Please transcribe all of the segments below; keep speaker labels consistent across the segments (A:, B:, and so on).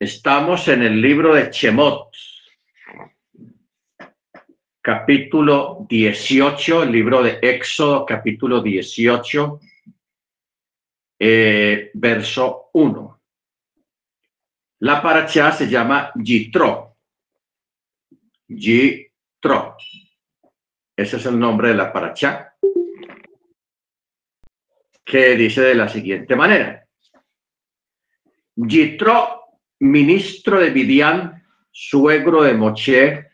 A: Estamos en el libro de Chemot, capítulo 18, el libro de Éxodo, capítulo 18, eh, verso 1. La paracha se llama Yitro. Yitro. Ese es el nombre de la paracha. Que dice de la siguiente manera. Yitro, ministro de Midian, suegro de Moche,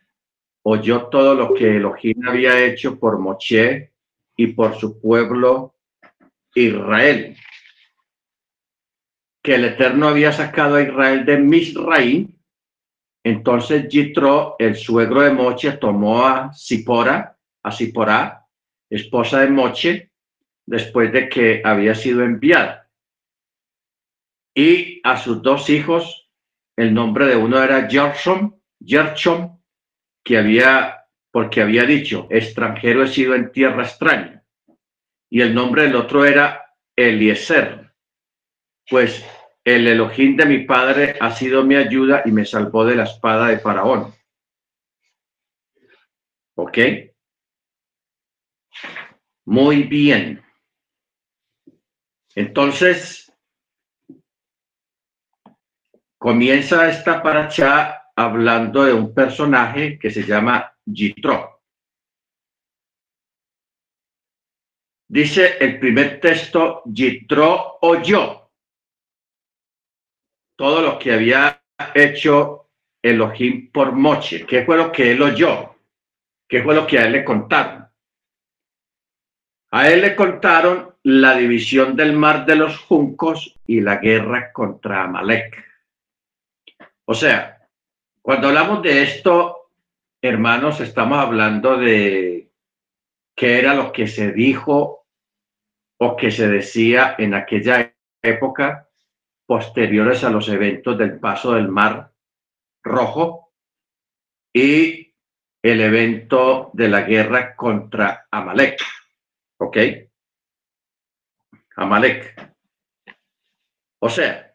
A: oyó todo lo que Elohim había hecho por Moche y por su pueblo Israel que el Eterno había sacado a Israel de Misraim, entonces Jitro, el suegro de Moche, tomó a Sipora, a Sipora, esposa de Moche, después de que había sido enviada. Y a sus dos hijos, el nombre de uno era Gershom, Gershom, que había, porque había dicho, extranjero he sido en tierra extraña. Y el nombre del otro era Eliezer. Pues el Elohim de mi padre ha sido mi ayuda y me salvó de la espada de Faraón. ¿Ok? Muy bien. Entonces, comienza esta paracha hablando de un personaje que se llama Yitro. Dice el primer texto, Yitro oyó todo lo que había hecho Elohim por Moche. ¿Qué fue lo que él oyó? ¿Qué fue lo que a él le contaron? A él le contaron la división del mar de los juncos y la guerra contra Amalek. O sea, cuando hablamos de esto, hermanos, estamos hablando de qué era lo que se dijo o que se decía en aquella época posteriores a los eventos del paso del Mar Rojo y el evento de la guerra contra Amalek. ¿Ok? Amalek. O sea,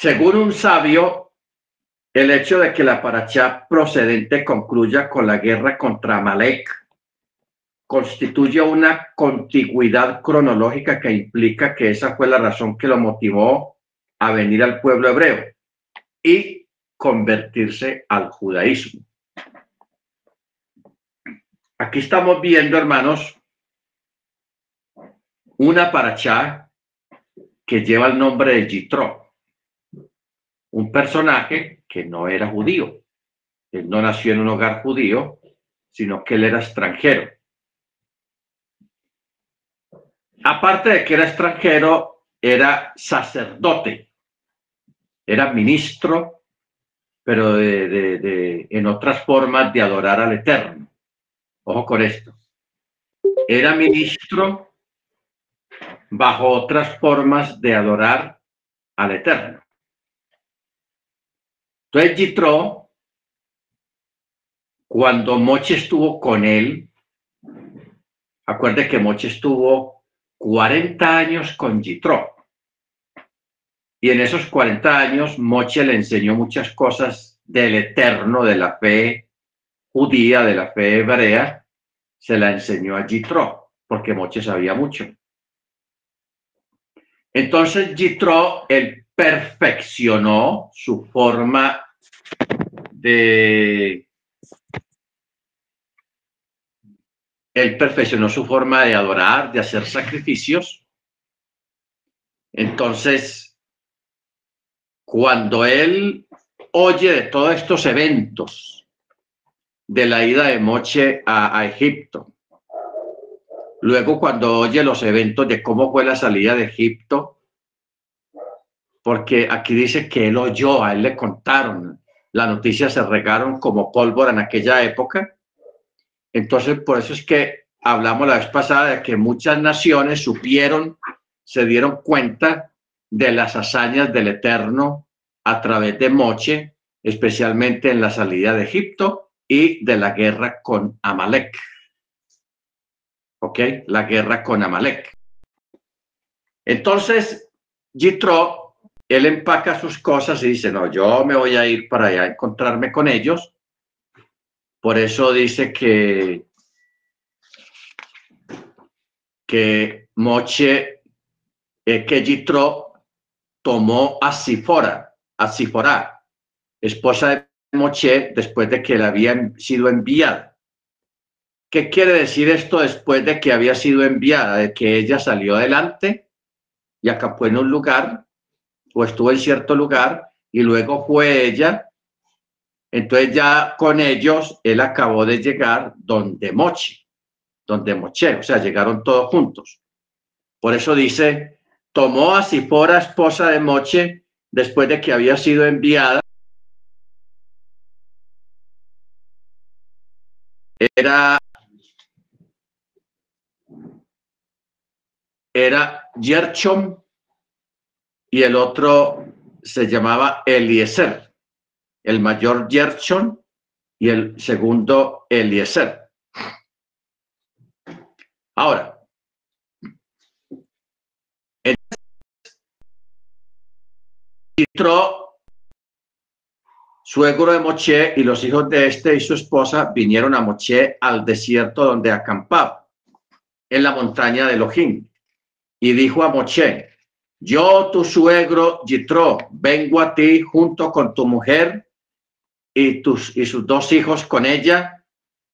A: según un sabio, el hecho de que la paracha procedente concluya con la guerra contra Amalek constituye una contigüidad cronológica que implica que esa fue la razón que lo motivó a venir al pueblo hebreo y convertirse al judaísmo. Aquí estamos viendo, hermanos, una paracha que lleva el nombre de Yitro, un personaje que no era judío. Él no nació en un hogar judío, sino que él era extranjero aparte de que era extranjero, era sacerdote, era ministro, pero de, en otras formas de adorar al Eterno. Ojo con esto. Era ministro bajo otras formas de adorar al Eterno. Entonces Yitro, cuando Moche estuvo con él, acuerde que Moche estuvo 40 años con Yitro. Y en esos 40 años, Moche le enseñó muchas cosas del eterno, de la fe judía, de la fe hebrea, se la enseñó a Yitro, porque Moche sabía mucho. Entonces Yitro, él perfeccionó su forma de Él perfeccionó su forma de adorar, de hacer sacrificios. Entonces, cuando él oye de todos estos eventos de la ida de Moche a, Egipto, luego cuando oye los eventos de cómo fue la salida de Egipto, porque aquí dice que él oyó, a él le contaron, la noticia se regaron como pólvora en aquella época, entonces, por eso es que hablamos la vez pasada de que muchas naciones supieron, se dieron cuenta de las hazañas del Eterno a través de Moche, especialmente en la salida de Egipto y de la guerra con Amalek. ¿Ok? La guerra con Amalek. Entonces, Jitro, él empaca sus cosas y dice, no, yo me voy a ir para allá a encontrarme con ellos. Por eso dice que, que Moche, eh, que Jitro tomó a Sifora, a Sifora, esposa de Moche, después de que le había sido enviada. ¿Qué quiere decir esto después de que había sido enviada? De que ella salió adelante y acampó en un lugar estuvo en cierto lugar y luego fue ella. Entonces ya con ellos él acabó de llegar donde Moche, donde Moche, o sea, llegaron todos juntos. Por eso dice, tomó a Sifora, esposa de Moche, después de que había sido enviada. Era era Yerchom y el otro se llamaba Eliezer, el mayor Yerchon y el segundo Eliezer. Ahora, Yitro, suegro de Moche y los hijos de este y su esposa vinieron a Moche al desierto donde acampaba, en la montaña de Elohim y dijo a Moche, yo, tu suegro Yitro, vengo a ti junto con tu mujer y, tus, y sus dos hijos con ella.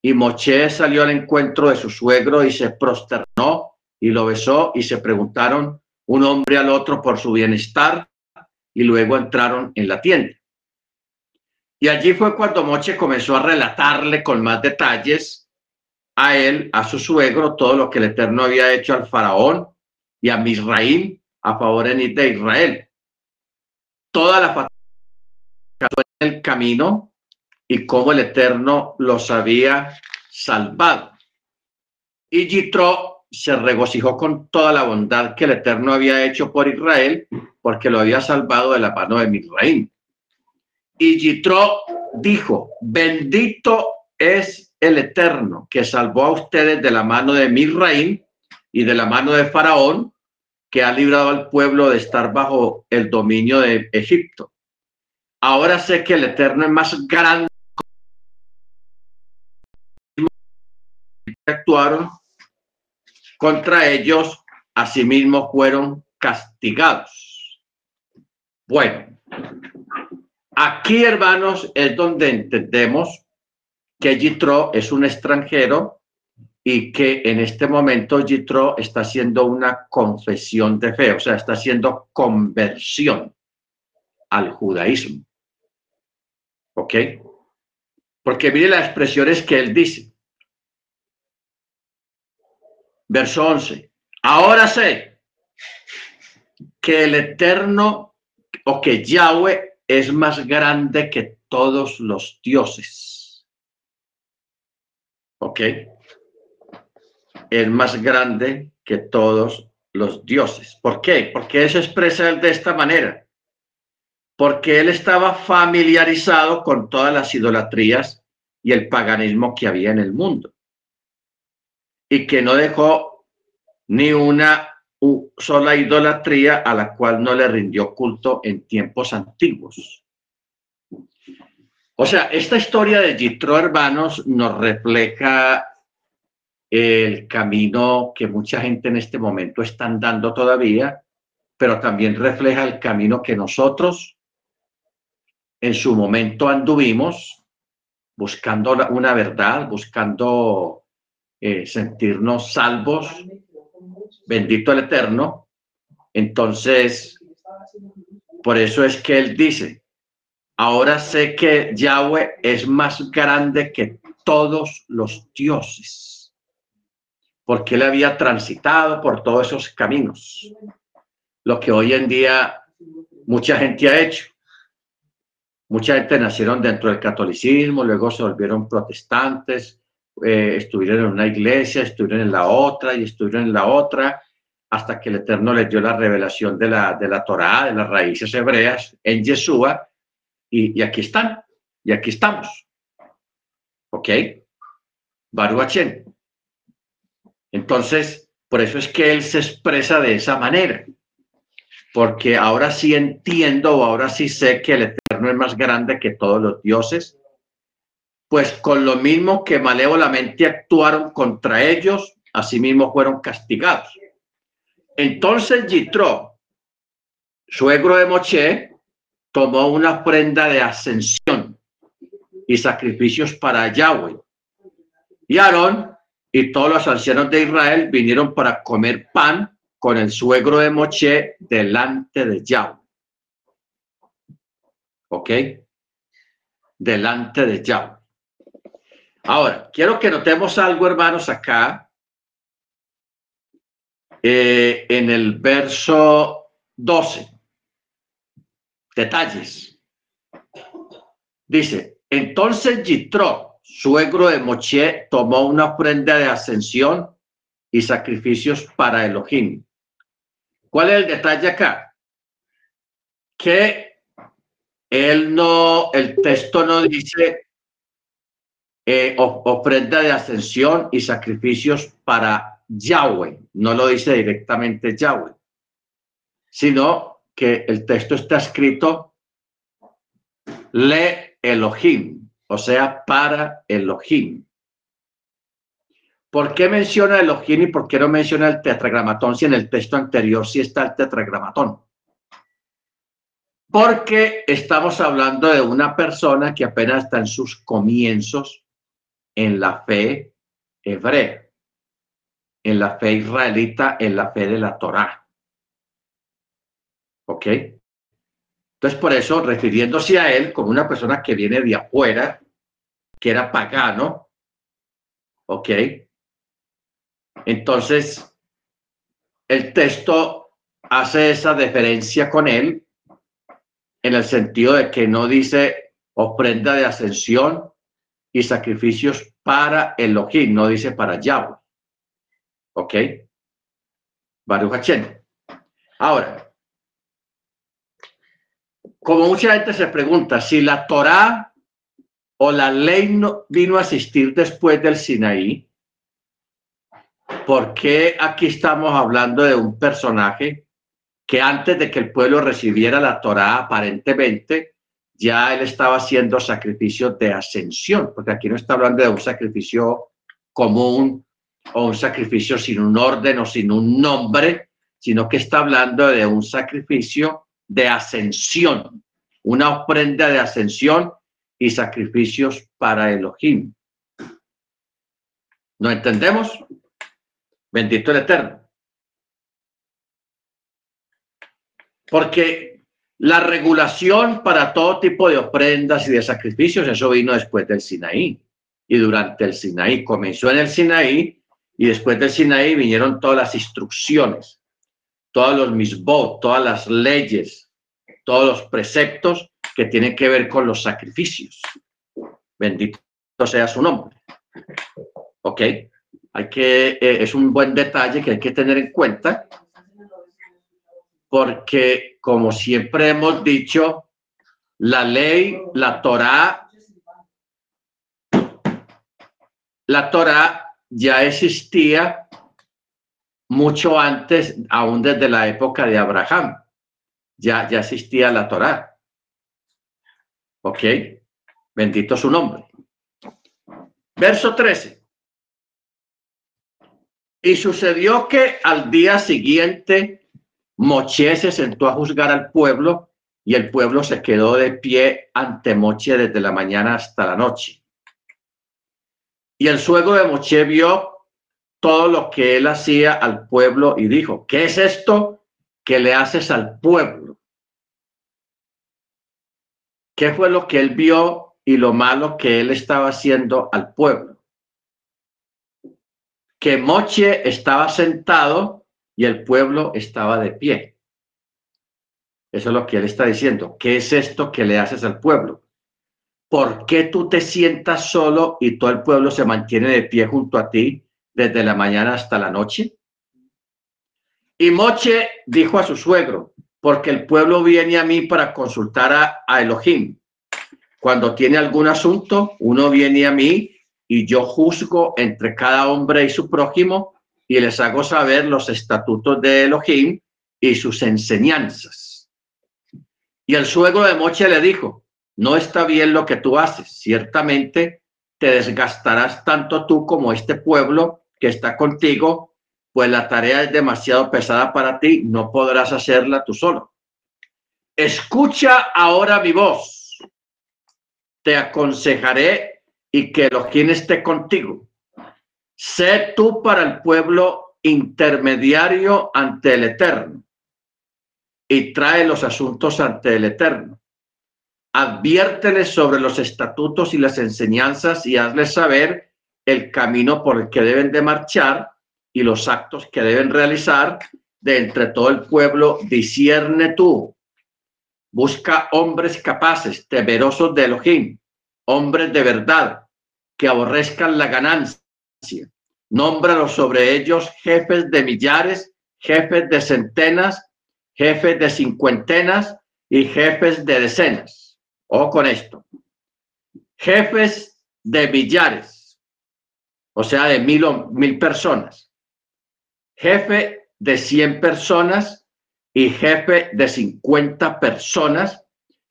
A: Y Moche salió al encuentro de su suegro y se prosternó y lo besó y se preguntaron un hombre al otro por su bienestar y luego entraron en la tienda. Y allí fue cuando Moche comenzó a relatarle con más detalles a él, a su suegro, todo lo que el Eterno había hecho al faraón y a Misraim a favor de Israel. Toda la fatalización en el camino y cómo el Eterno los había salvado. Y Yitro se regocijó con toda la bondad que el Eterno había hecho por Israel, porque lo había salvado de la mano de Misraim. Y Yitro dijo, bendito es el Eterno que salvó a ustedes de la mano de Misraim y de la mano de Faraón, que ha librado al pueblo de estar bajo el dominio de Egipto. Ahora sé que el Eterno es más grande. Actuaron contra ellos, asimismo fueron castigados. Bueno, aquí hermanos es donde entendemos que Yitro es un extranjero y que en este momento Yitro está haciendo una confesión de fe, o sea, está haciendo conversión al judaísmo. ¿Ok? Porque mire las expresiones que él dice. Verso 11. Ahora sé que el Eterno o que Yahweh es más grande que todos los dioses. ¿Ok? Es más grande que todos los dioses. ¿Por qué? Porque se expresa de esta manera. Porque él estaba familiarizado con todas las idolatrías y el paganismo que había en el mundo. Y que no dejó ni una sola idolatría a la cual no le rindió culto en tiempos antiguos. O sea, esta historia de Yitro, hermanos, nos refleja el camino que mucha gente en este momento están dando todavía, pero también refleja el camino que nosotros en su momento anduvimos buscando una verdad, buscando eh, sentirnos salvos, bendito el Eterno. Entonces, por eso es que él dice, ahora sé que Yahweh es más grande que todos los dioses porque él había transitado por todos esos caminos, lo que hoy en día mucha gente ha hecho. Mucha gente nacieron dentro del catolicismo, luego se volvieron protestantes, eh, estuvieron en una iglesia, estuvieron en la otra y estuvieron en la otra, hasta que el Eterno les dio la revelación de la, de la Torá, de las raíces hebreas en Yeshua, y, aquí están, y aquí estamos. ¿Ok? Baruch entonces, por eso es que él se expresa de esa manera. porque ahora sí entiendo o ahora sí sé que el Eterno es más grande que todos los dioses, pues con lo mismo que malévolamente actuaron contra ellos, asimismo fueron castigados. Entonces Yitro, suegro de Moche, tomó una prenda de ascensión y sacrificios para Yahweh. Y Aarón y todos los ancianos de Israel vinieron para comer pan con el suegro de Moche delante de Yahweh. ¿Ok? Delante de Yahweh. Ahora, quiero que notemos algo, hermanos, acá eh, en el verso 12. Detalles. Dice, entonces Yitro, suegro de Moche, tomó una ofrenda de ascensión y sacrificios para Elohim. ¿Cuál es el detalle acá? Que él no, el texto no dice eh, ofrenda de ascensión y sacrificios para Yahweh, no lo dice directamente Yahweh, sino que el texto está escrito le Elohim, o sea, para Elohim. ¿Por qué menciona Elohim y por qué no menciona el tetragramatón si en el texto anterior sí está el tetragramatón? Porque estamos hablando de una persona que apenas está en sus comienzos en la fe hebrea en la fe israelita, en la fe de la Torá. ¿Ok? Entonces, por eso, refiriéndose a él como una persona que viene de afuera, que era pagano, ¿ok? Entonces, el texto hace esa diferencia con él en el sentido de que no dice ofrenda de ascensión y sacrificios para Elohim, no dice para Yahweh. ¿Ok? Baruch Ahora, como mucha gente se pregunta, si la Torá o la ley no vino a asistir después del Sinaí, ¿por qué aquí estamos hablando de un personaje que antes de que el pueblo recibiera la Torá, aparentemente, ya él estaba haciendo sacrificios de ascensión? Porque aquí no está hablando de un sacrificio común o un sacrificio sin un orden o sin un nombre, sino que está hablando de un sacrificio de ascensión, una ofrenda de ascensión y sacrificios para Elohim. ¿No entendemos? Bendito el Eterno. Porque la regulación para todo tipo de ofrendas y de sacrificios, eso vino después del Sinaí. Y durante el Sinaí, comenzó en el Sinaí y después del Sinaí vinieron todas las instrucciones, todos los misbot, todas las leyes, todos los preceptos que tienen que ver con los sacrificios. Bendito sea su nombre. ¿Ok? Hay que, eh, es un buen detalle que hay que tener en cuenta porque, como siempre hemos dicho, la ley, la Torah, la Torah ya existía mucho antes, aún desde la época de Abraham. Ya, ya existía la Torá. ¿Ok? Bendito su nombre. Verso 13. Y sucedió que al día siguiente Moche se sentó a juzgar al pueblo y el pueblo se quedó de pie ante Moche desde la mañana hasta la noche. Y el suegro de Moche vio todo lo que él hacía al pueblo y dijo, ¿qué es esto que le haces al pueblo? ¿Qué fue lo que él vio y lo malo que él estaba haciendo al pueblo? Que Moche estaba sentado y el pueblo estaba de pie. Eso es lo que él está diciendo. ¿Qué es esto que le haces al pueblo? ¿por qué tú te sientas solo y todo el pueblo se mantiene de pie junto a ti desde la mañana hasta la noche? Y Moche dijo a su suegro, porque el pueblo viene a mí para consultar a, Elohim. Cuando tiene algún asunto, uno viene a mí y yo juzgo entre cada hombre y su prójimo y les hago saber los estatutos de Elohim y sus enseñanzas. Y el suegro de Moche le dijo, no está bien lo que tú haces, ciertamente te desgastarás tanto tú como este pueblo que está contigo, pues la tarea es demasiado pesada para ti, no podrás hacerla tú solo. Escucha ahora mi voz, te aconsejaré y que Elohim esté contigo. Sé tú para el pueblo intermediario ante el Eterno y trae los asuntos ante el Eterno. Adviérteles sobre los estatutos y las enseñanzas y hazles saber el camino por el que deben de marchar y los actos que deben realizar de entre todo el pueblo. Discierne tú. Busca hombres capaces, temerosos de Elohim, hombres de verdad, que aborrezcan la ganancia. Nómbralos sobre ellos jefes de millares, jefes de centenas, jefes de cincuentenas y jefes de decenas. O con esto. Jefes de millares, o sea, de mil, mil personas. Jefe de cien personas y jefe de cincuenta personas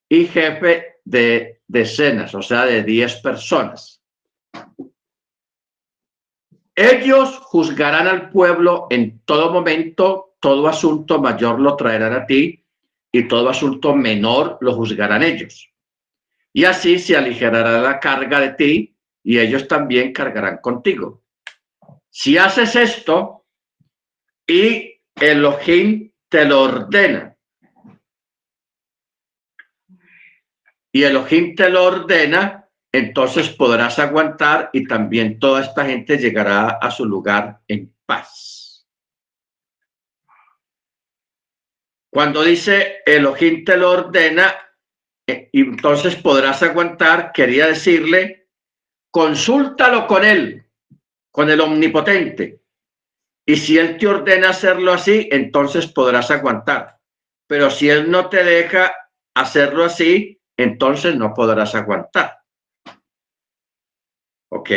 A: y jefe de decenas, o sea, de diez personas. Ellos juzgarán al pueblo en todo momento, todo asunto mayor lo traerán a ti y todo asunto menor lo juzgarán ellos. Y así se aligerará la carga de ti y ellos también cargarán contigo. Si haces esto y Elohim te lo ordena, y Elohim te lo ordena, entonces podrás aguantar y también toda esta gente llegará a su lugar en paz. Cuando dice Elohim te lo ordena, eh, entonces podrás aguantar, quería decirle, consúltalo con él, con el omnipotente. Y si él te ordena hacerlo así, entonces podrás aguantar. Pero si él no te deja hacerlo así, entonces no podrás aguantar. ¿Ok?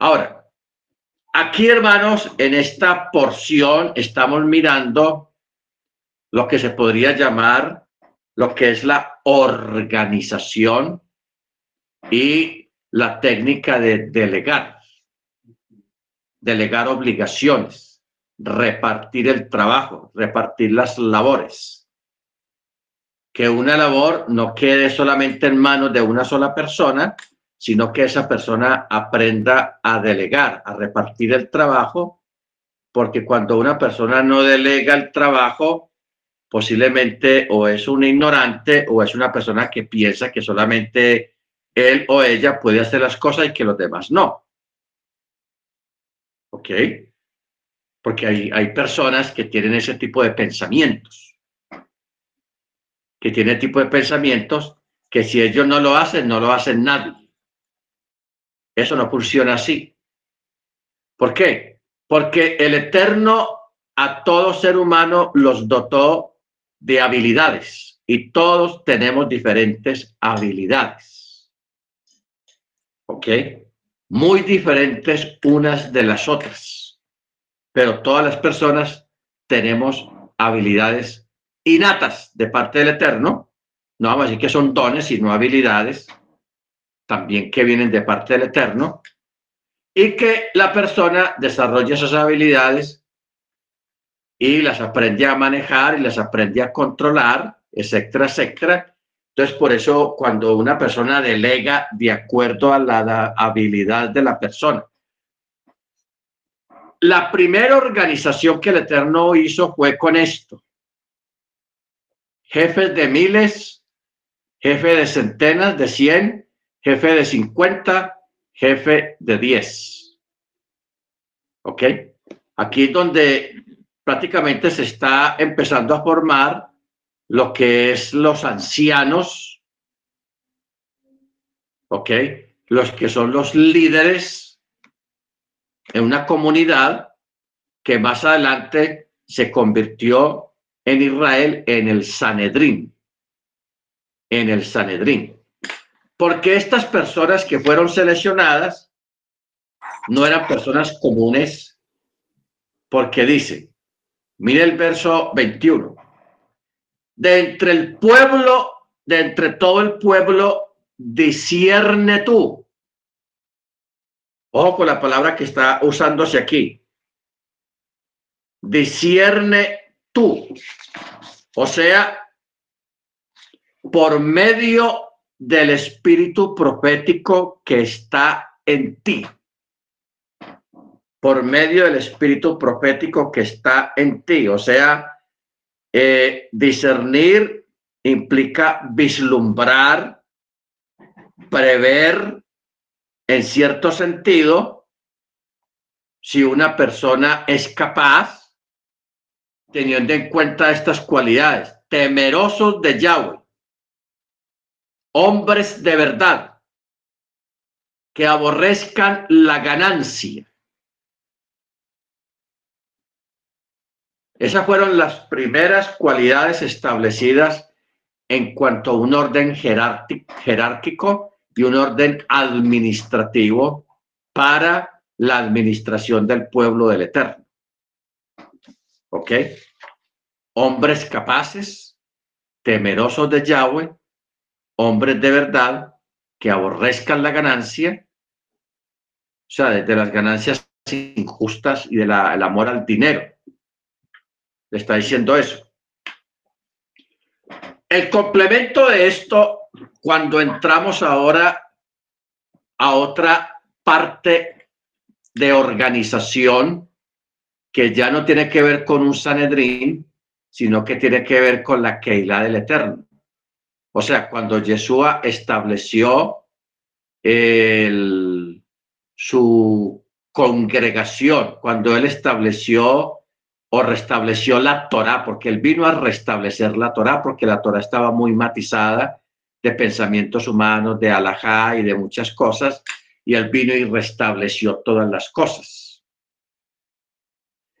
A: Ahora, aquí hermanos, en esta porción estamos mirando lo que se podría llamar lo que es la organización y la técnica de delegar. Delegar obligaciones, repartir el trabajo, repartir las labores. Que una labor no quede solamente en manos de una sola persona, sino que esa persona aprenda a delegar, a repartir el trabajo, porque cuando una persona no delega el trabajo, posiblemente o es un ignorante o es una persona que piensa que solamente él o ella puede hacer las cosas y que los demás no. ¿Ok? Porque hay, hay personas que tienen ese tipo de pensamientos, que tienen tipo de pensamientos que si ellos no lo hacen, no lo hacen nadie. Eso no funciona así. ¿Por qué? Porque el Eterno a todo ser humano los dotó de habilidades y todos tenemos diferentes habilidades. ¿Ok? Muy diferentes unas de las otras. Pero todas las personas tenemos habilidades innatas de parte del Eterno. No vamos a decir que son dones, sino habilidades también que vienen de parte del Eterno, y que la persona desarrolla esas habilidades y las aprende a manejar y las aprende a controlar, etcétera, etcétera. Entonces, por eso cuando una persona delega de acuerdo a la habilidad de la persona. La primera organización que el Eterno hizo fue con esto. Jefes de miles, jefe de centenas, de cien, jefe de 50, jefe de 10. ¿Ok? Aquí es donde prácticamente se está empezando a formar lo que es los ancianos, ¿ok? Los que son los líderes en una comunidad que más adelante se convirtió en Israel en el Sanedrín, en el Sanedrín porque estas personas que fueron seleccionadas no eran personas comunes, porque dice, Mire el verso 21. De entre el pueblo, de entre todo el pueblo, discierne tú. Ojo con la palabra que está usándose aquí. Discierne tú. O sea, por medio del espíritu profético que está en ti. Por medio del espíritu profético que está en ti. O sea, eh, discernir implica vislumbrar, prever en cierto sentido si una persona es capaz, teniendo en cuenta estas cualidades, temerosos de Yahweh, hombres de verdad, que aborrezcan la ganancia. Esas fueron las primeras cualidades establecidas en cuanto a un orden jerárquico y un orden administrativo para la administración del pueblo del Eterno. ¿Ok? Hombres capaces, temerosos de Yahweh, hombres de verdad que aborrezcan la ganancia, o sea, de, las ganancias injustas y del amor al dinero. Le está diciendo eso. El complemento de esto, cuando entramos ahora a otra parte de organización que ya no tiene que ver con un Sanedrín, sino que tiene que ver con la Keilah del Eterno. O sea, cuando Yeshua estableció su congregación, cuando él estableció o restableció la Torah, porque él vino a restablecer la Torah, porque la Torah estaba muy matizada de pensamientos humanos, de alajá y de muchas cosas, y él vino y restableció todas las cosas.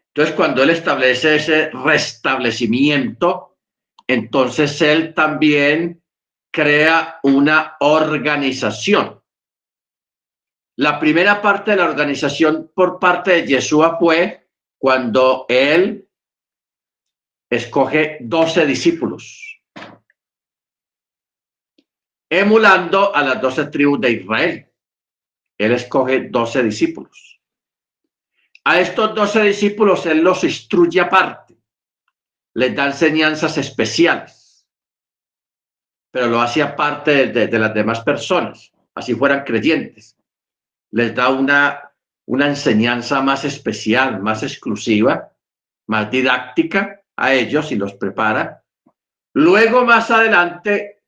A: Entonces, cuando él establece ese restablecimiento, entonces él también crea una organización. La primera parte de la organización por parte de Yeshua fue cuando él escoge doce discípulos, emulando a las doce tribus de Israel. Él escoge doce discípulos. A estos doce discípulos él los instruye aparte, les da enseñanzas especiales pero lo hacía parte de, las demás personas, así fueran creyentes. Les da una, una enseñanza más especial, más exclusiva, más didáctica a ellos y los prepara. Luego, más adelante,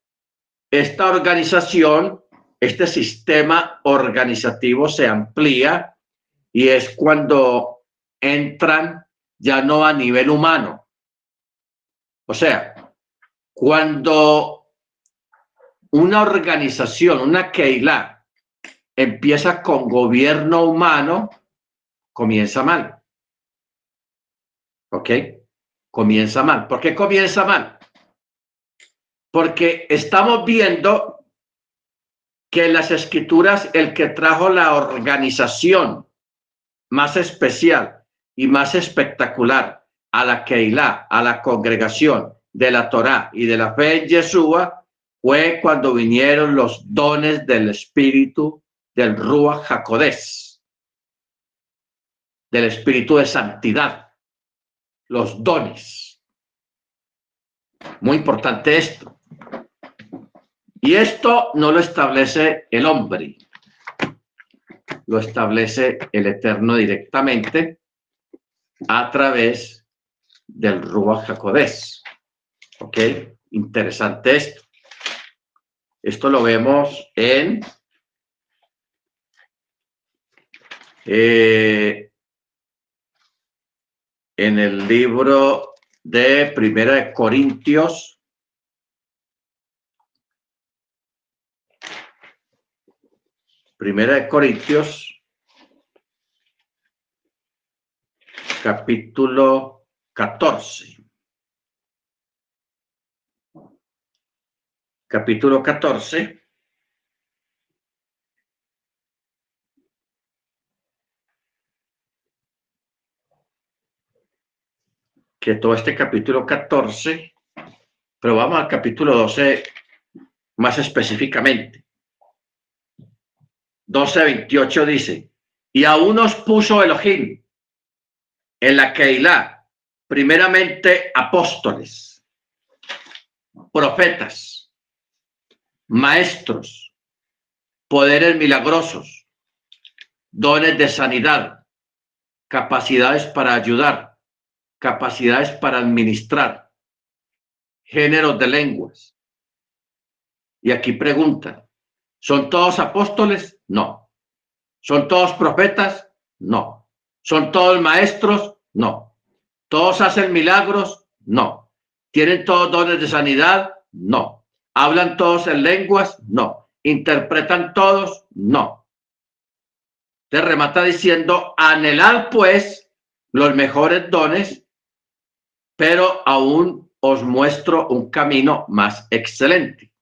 A: esta organización, este sistema organizativo se amplía y es cuando entran ya no a nivel humano. O sea, cuando una organización, una Keilah, empieza con gobierno humano, comienza mal. ¿Ok? Comienza mal. ¿Por qué comienza mal? Porque estamos viendo que en las escrituras el que trajo la organización más especial y más espectacular a la Keilah, a la congregación de la Torá y de la fe en Yeshua, fue cuando vinieron los dones del Espíritu del Rúa Jacodés, del Espíritu de Santidad, los dones. Muy importante esto. Y esto no lo establece el hombre, lo establece el Eterno directamente a través del Rúa Jacodés. ¿Ok? Interesante esto. Esto lo vemos en eh, en el libro de Primera de Corintios. Primera de Corintios, capítulo 14. capítulo 14. Que todo este capítulo 14, pero vamos al capítulo 12 más específicamente. 12.28 dice, y aún os puso Elohim en la Keilah, primeramente apóstoles, profetas, maestros, poderes milagrosos, dones de sanidad, capacidades para ayudar, capacidades para administrar, géneros de lenguas. Y aquí pregunta, ¿son todos apóstoles? No. ¿Son todos profetas? No. ¿Son todos maestros? No. ¿Todos hacen milagros? No. ¿Tienen todos dones de sanidad? No. ¿Hablan todos en lenguas? No. ¿Interpretan todos? No. Te remata diciendo, anhelad pues los mejores dones, pero aún os muestro un camino más excelente.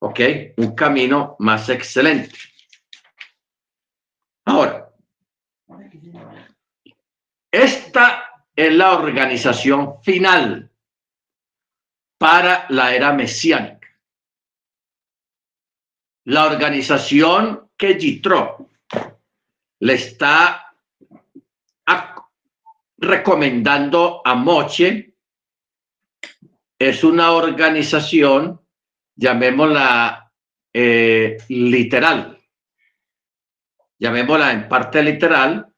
A: ¿Ok? Un camino más excelente. Ahora, esta es la organización final para la era mesiánica. La organización que Yitro le está recomendando a Moche es una organización, llamémosla eh, literal, llamémosla en parte literal,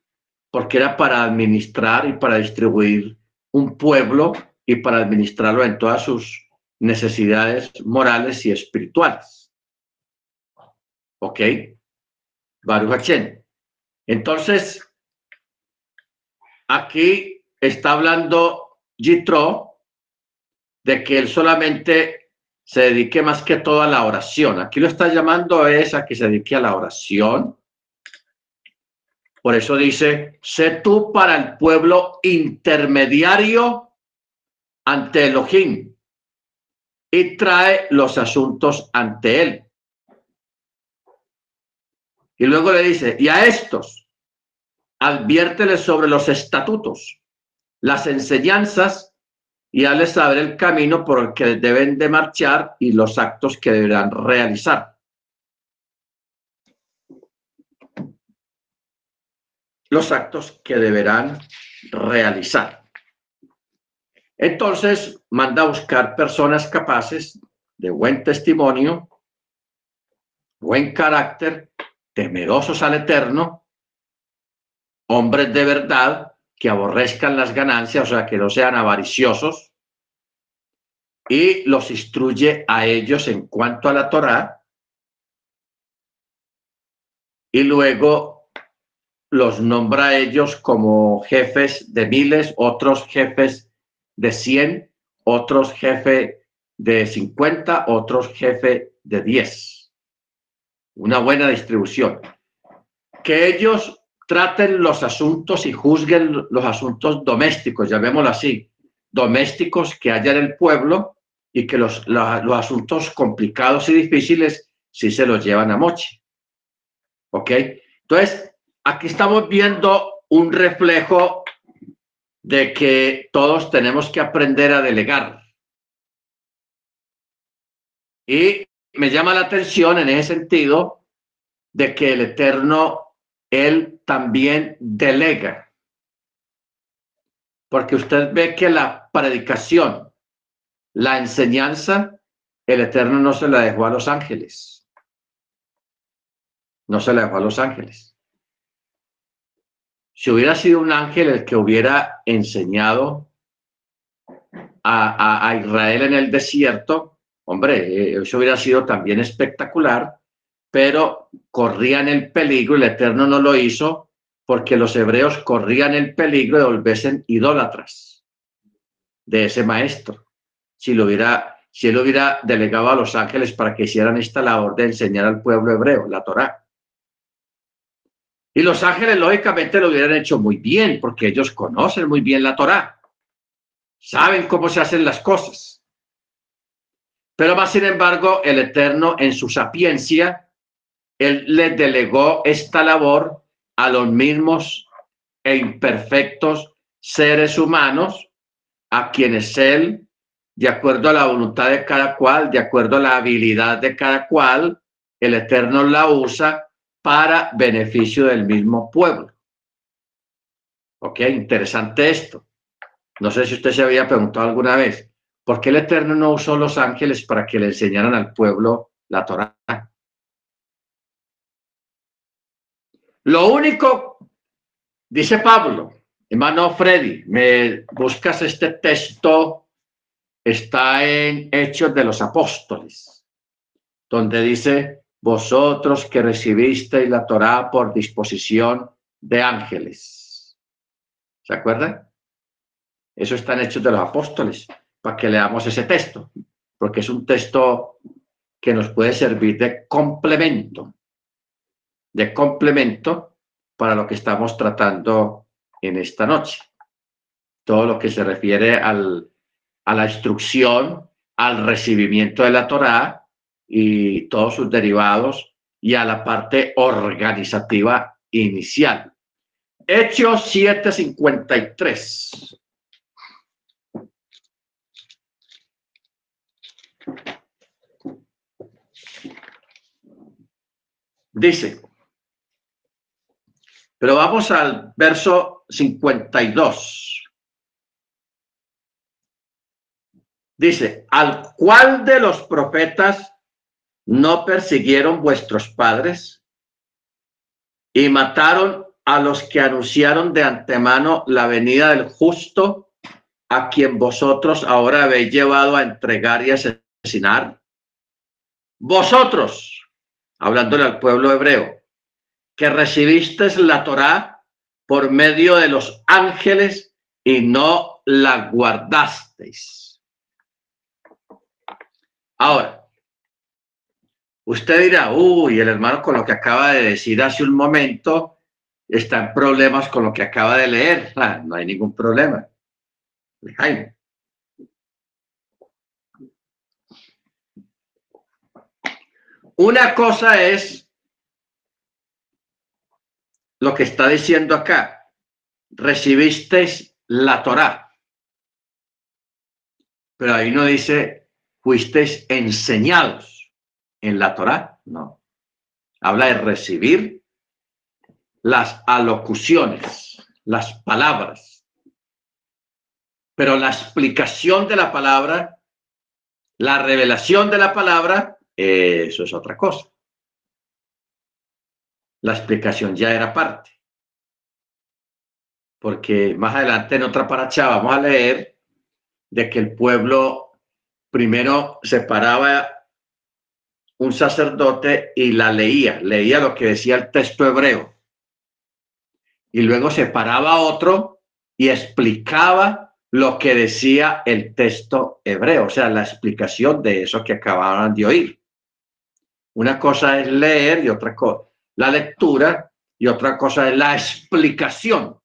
A: porque era para administrar y para distribuir un pueblo y para administrarlo en todas sus necesidades morales y espirituales. ¿Ok? Baruch Entonces, aquí está hablando Jitro de que él solamente se dedique más que todo a la oración. Aquí lo está llamando es a que se dedique a la oración por eso dice, sé tú para el pueblo intermediario ante Elohim y trae los asuntos ante él. Y luego le dice, y a estos, adviérteles sobre los estatutos, las enseñanzas y hazles saber el camino por el que deben de marchar y los actos que deberán realizar. los actos que deberán realizar. Entonces, manda a buscar personas capaces de buen testimonio, buen carácter, temerosos al Eterno, hombres de verdad que aborrezcan las ganancias, o sea, que no sean avariciosos, y los instruye a ellos en cuanto a la Torá, y luego los nombra a ellos como jefes de miles, otros jefes de cien, otros jefe de cincuenta, otros jefe de diez. Una buena distribución. Que ellos traten los asuntos y juzguen los asuntos domésticos, llamémoslo así, domésticos que haya en el pueblo y que los, los asuntos complicados y difíciles sí se los llevan a moche. ¿Ok? Entonces, aquí estamos viendo un reflejo de que todos tenemos que aprender a delegar. Y me llama la atención en ese sentido de que el Eterno, Él también delega. Porque usted ve que la predicación, la enseñanza, el Eterno no se la dejó a los ángeles. No se la dejó a los ángeles si hubiera sido un ángel el que hubiera enseñado a, Israel en el desierto, hombre, eso hubiera sido también espectacular, pero corrían el peligro, el Eterno no lo hizo, porque los hebreos corrían el peligro de volverse idólatras de ese maestro. Si lo hubiera, si él hubiera delegado a los ángeles para que hicieran esta labor de enseñar al pueblo hebreo, la Torá. Y los ángeles, lógicamente, lo hubieran hecho muy bien, porque ellos conocen muy bien la Torá, saben cómo se hacen las cosas. Pero más sin embargo, el Eterno, en su sapiencia, él le delegó esta labor a los mismos e imperfectos seres humanos a quienes Él, de acuerdo a la voluntad de cada cual, de acuerdo a la habilidad de cada cual, el Eterno la usa para beneficio del mismo pueblo. Ok, interesante esto. No sé si usted se había preguntado alguna vez, ¿por qué el Eterno no usó los ángeles para que le enseñaran al pueblo la Torah? Lo único, dice Pablo, hermano Freddy, me buscas este texto, está en Hechos de los Apóstoles, donde dice, vosotros que recibisteis la Torá por disposición de ángeles. ¿Se acuerdan? Eso está en Hechos de los Apóstoles, para que leamos ese texto, porque es un texto que nos puede servir de complemento de complemento para lo que estamos tratando en esta noche. Todo lo que se refiere al, a la instrucción, al recibimiento de la Torá y todos sus derivados y a la parte organizativa inicial. Hechos 753. Dice, pero vamos al verso 52. Dice, ¿al cual de los profetas no persiguieron vuestros padres y mataron a los que anunciaron de antemano la venida del justo, a quien vosotros ahora habéis llevado a entregar y asesinar? Vosotros, hablándole al pueblo hebreo, que recibiste la Torá por medio de los ángeles y no la guardasteis. Ahora, usted dirá, uy, el hermano con lo que acaba de decir hace un momento está en problemas con lo que acaba de leer. Ah, no hay ningún problema. Jaime. Una cosa es lo que está diciendo acá. Recibisteis la Torá. Pero ahí no dice, fuisteis enseñados en la Torá. No. Habla de recibir las alocuciones, las palabras. Pero la explicación de la palabra, la revelación de la palabra, eso es otra cosa la explicación ya era parte. Porque más adelante en otra paracha vamos a leer de que el pueblo primero separaba un sacerdote y la leía, leía lo que decía el texto hebreo. Y luego separaba otro y explicaba lo que decía el texto hebreo, o sea, la explicación de eso que acababan de oír. Una cosa es leer y otra cosa la lectura y otra cosa es la explicación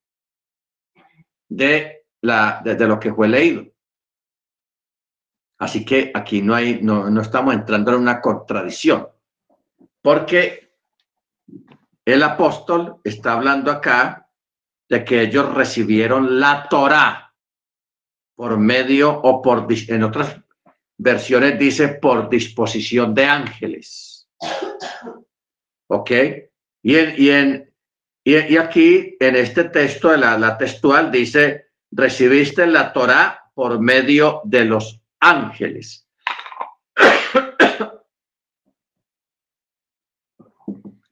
A: de, la, de, lo que fue leído. Así que aquí no, hay, no, no estamos entrando en una contradicción, porque el apóstol está hablando acá de que ellos recibieron la Torá por medio o por, en otras versiones dice, por disposición de ángeles. ¿Ok? Y, en, y, aquí, en este texto, de la, la textual, dice, recibiste la Torah por medio de los ángeles.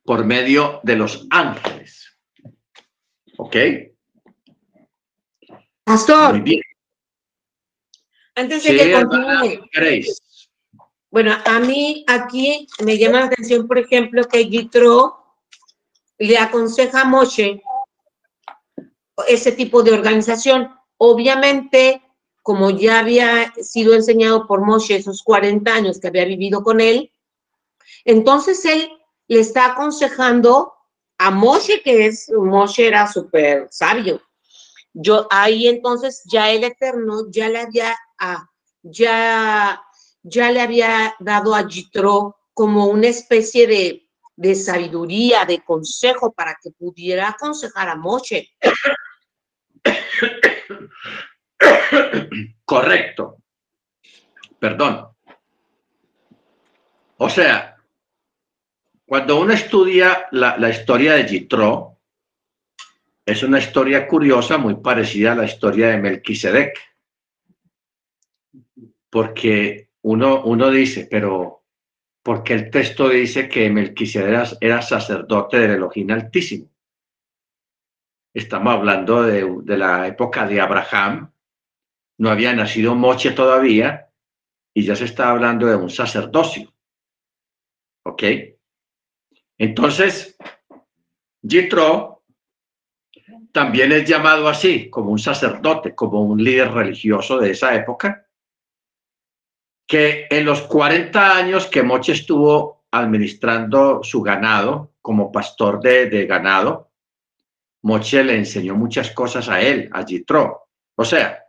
A: por medio de los ángeles. ¿Ok?
B: Pastor. Antes de que continúe. Bueno, a mí aquí me llama la atención, por ejemplo, que Yitro le aconseja a Moshe ese tipo de organización. Obviamente, como ya había sido enseñado por Moshe esos 40 años que había vivido con él, entonces él le está aconsejando a Moshe, que es, Moshe era súper sabio. Yo ahí entonces ya el Eterno ya le había, ah, ya ya le había dado a Jitro como una especie de, de sabiduría, de consejo para que pudiera aconsejar a Moshe.
A: Correcto. Perdón. O sea, cuando uno estudia la, la historia de Jitro, es una historia curiosa, muy parecida a la historia de Melquisedec. Porque uno, uno dice, pero ¿por qué el texto dice que Melquisedec era sacerdote del Elohim Altísimo? Estamos hablando de, de la época de Abraham, no había nacido Moche todavía y ya se está hablando de un sacerdocio. ¿Ok? Entonces, Jitro también es llamado así, como un sacerdote, como un líder religioso de esa época, que en los 40 años que Moche estuvo administrando su ganado como pastor de, ganado, Moche le enseñó muchas cosas a él, a Jitro. O sea,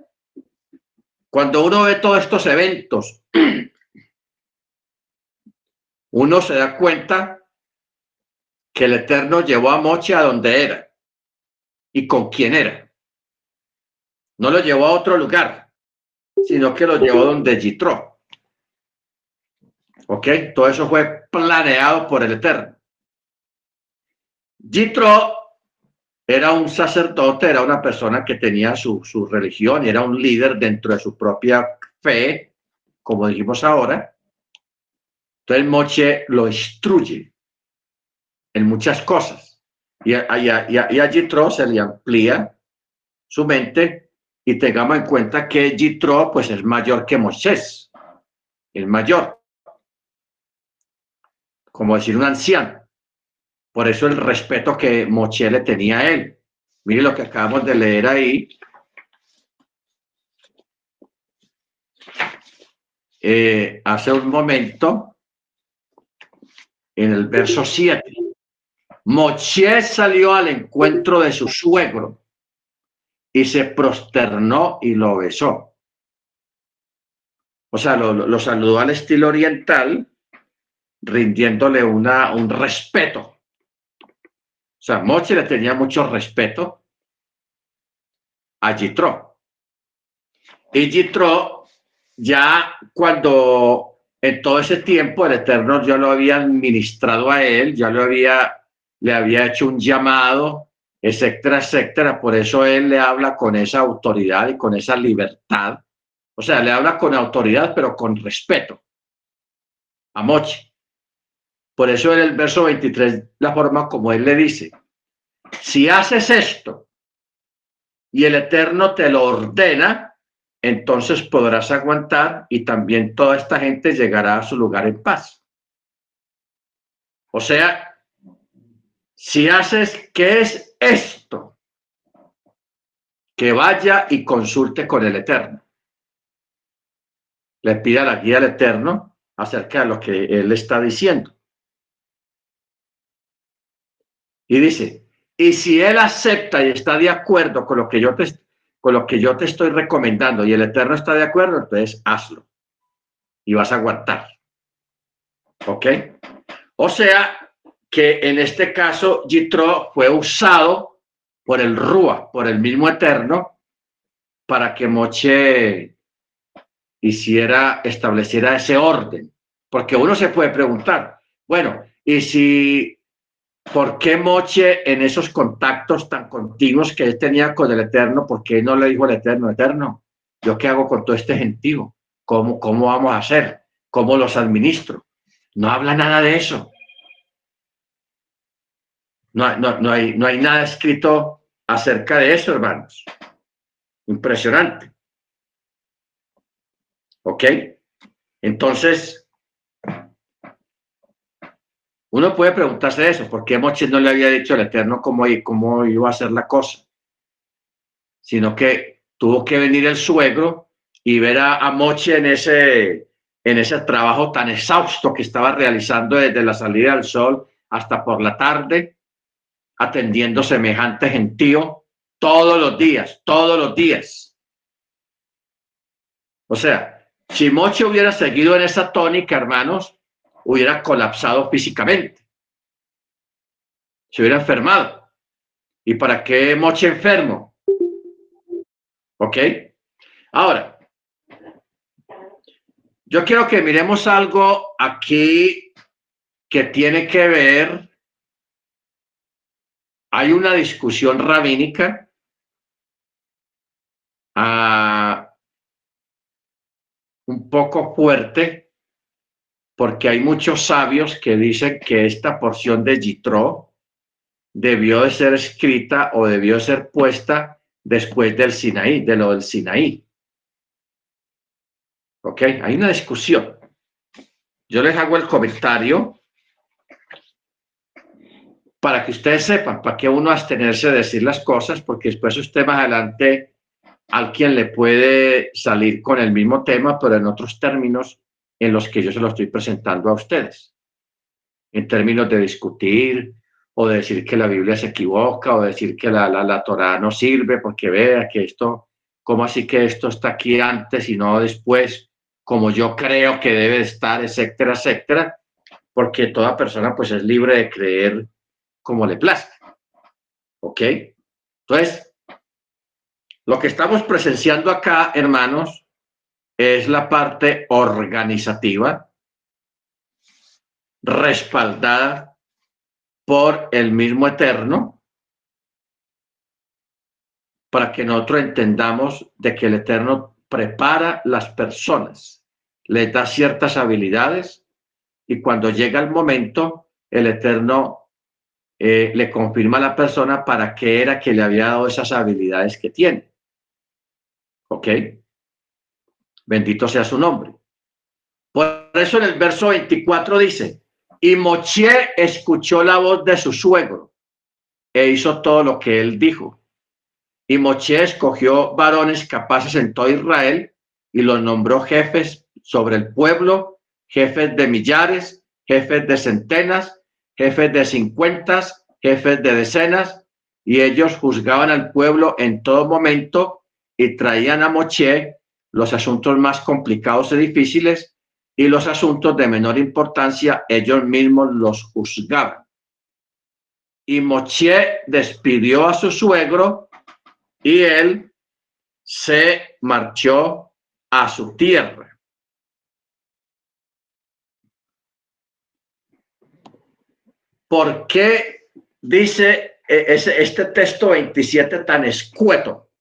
A: cuando uno ve todos estos eventos, uno se da cuenta que el Eterno llevó a Moche a donde era y con quién era. No lo llevó a otro lugar, sino que lo llevó donde Jitro. ¿Ok? Todo eso fue planeado por el Eterno. Jitro era un sacerdote, era una persona que tenía su, su religión y era un líder dentro de su propia fe, como dijimos ahora. Entonces Moche lo instruye en muchas cosas. Y a, y a, y a Jitro se le amplía su mente y tengamos en cuenta que Jitro pues es mayor que Moisés, el mayor, como decir un anciano. Por eso el respeto que Moche le tenía a él. Mire lo que acabamos de leer ahí. Eh, hace un momento, en el verso 7. Moche salió al encuentro de su suegro y se prosternó y lo besó. O sea, lo, lo saludó al estilo oriental, rindiéndole una, un respeto o sea, Moche le tenía mucho respeto a Jitro. Y Jitro, ya cuando en todo ese tiempo el Eterno ya lo había administrado a él, ya lo había, le había hecho un llamado, etcétera, etcétera. Por eso él le habla con esa autoridad y con esa libertad. O sea, le habla con autoridad, pero con respeto a Moche. Por eso en el verso 23, la forma como él le dice, si haces esto y el Eterno te lo ordena, entonces podrás aguantar y también toda esta gente llegará a su lugar en paz. O sea, si haces, ¿qué es esto? Que vaya y consulte con el Eterno. Le pida la guía al Eterno acerca de lo que él está diciendo. Y dice, y si él acepta y está de acuerdo con lo que yo te, con lo que yo te estoy recomendando y el Eterno está de acuerdo, entonces hazlo. Y vas a aguantar. ¿Ok? O sea que en este caso Jitro fue usado por el Rúa, por el mismo Eterno, para que Moche hiciera, estableciera ese orden. Porque uno se puede preguntar, bueno, y si ¿Por qué Moche en esos contactos tan continuos que él tenía con el Eterno, por qué no le dijo al Eterno, Eterno, ¿yo qué hago con todo este gentío? ¿Cómo, cómo vamos a hacer? ¿Cómo los administro? No habla nada de eso. No, no, no, hay, no hay nada escrito acerca de eso, hermanos. Impresionante. ¿Ok? Entonces, uno puede preguntarse eso, ¿por qué Moche no le había dicho al Eterno cómo, cómo iba a hacer la cosa? Sino que tuvo que venir el suegro y ver a, Moche en ese, en ese trabajo tan exhausto que estaba realizando desde la salida del sol hasta por la tarde, atendiendo semejante gentío todos los días, todos los días. O sea, si Moche hubiera seguido en esa tónica, hermanos, hubiera colapsado físicamente. Se hubiera enfermado. ¿Y para qué Moche enfermo? ¿Ok? Ahora, yo quiero que miremos algo aquí que tiene que ver, hay una discusión rabínica uh, un poco fuerte, porque hay muchos sabios que dicen que esta porción de Yitro debió de ser escrita o debió de ser puesta después del Sinaí, de lo del Sinaí. ¿Ok? Hay una discusión. Yo les hago el comentario para que ustedes sepan, para que uno abstenerse de decir las cosas, porque después usted más adelante alguien le puede salir con el mismo tema, pero en otros términos en los que yo se lo estoy presentando a ustedes. En términos de discutir o de decir que la Biblia se equivoca o decir que la, la, la Torah no sirve porque vea que esto, ¿cómo así que esto está aquí antes y no después? como yo creo que debe estar, etcétera, etcétera, porque toda persona pues es libre de creer como le plazca. ¿Ok? Entonces, lo que estamos presenciando acá, hermanos, es la parte organizativa respaldada por el mismo Eterno para que nosotros entendamos de que el Eterno prepara las personas, les da ciertas habilidades y cuando llega el momento, el Eterno eh, le confirma a la persona para qué era que le había dado esas habilidades que tiene. ¿Ok? Bendito sea su nombre. Por eso en el verso 24 dice, y Moche escuchó la voz de su suegro e hizo todo lo que él dijo. Y Moche escogió varones capaces en todo Israel y los nombró jefes sobre el pueblo, jefes de millares, jefes de centenas, jefes de cincuentas, jefes de decenas, y ellos juzgaban al pueblo en todo momento y traían a Moche los asuntos más complicados y difíciles y los asuntos de menor importancia, ellos mismos los juzgaban. Y Moche despidió a su suegro y él se marchó a su tierra. ¿Por qué dice e-, este texto 27 tan escueto,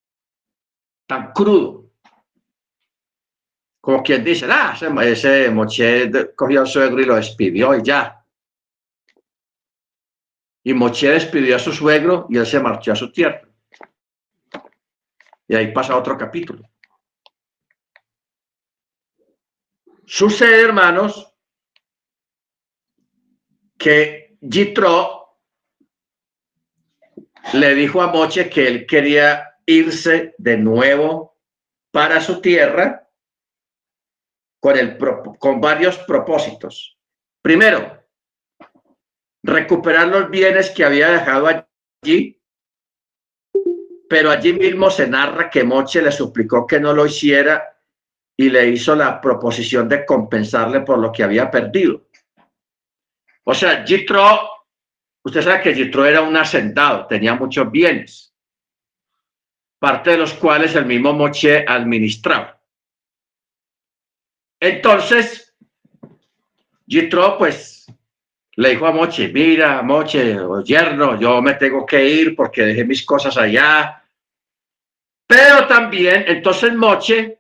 A: tan crudo? Como quien dice, ah, ese, ese Moche cogió al suegro y lo despidió y ya. Y Moche despidió a su suegro y él se marchó a su tierra. Y ahí pasa otro capítulo. Sucede, hermanos, que Jitro le dijo a Moche que él quería irse de nuevo para su tierra con, varios propósitos. Primero, recuperar los bienes que había dejado allí pero allí mismo se narra que Moche le suplicó que no lo hiciera y le hizo la proposición de compensarle por lo que había perdido. O sea, Jitro, usted sabe que Jitro era un hacendado, tenía muchos bienes, parte de los cuales el mismo Moche administraba. Entonces, Jitro, pues, le dijo a Moche, mira, Moche, o yerno, yo me tengo que ir porque dejé mis cosas allá. Pero también, entonces Moche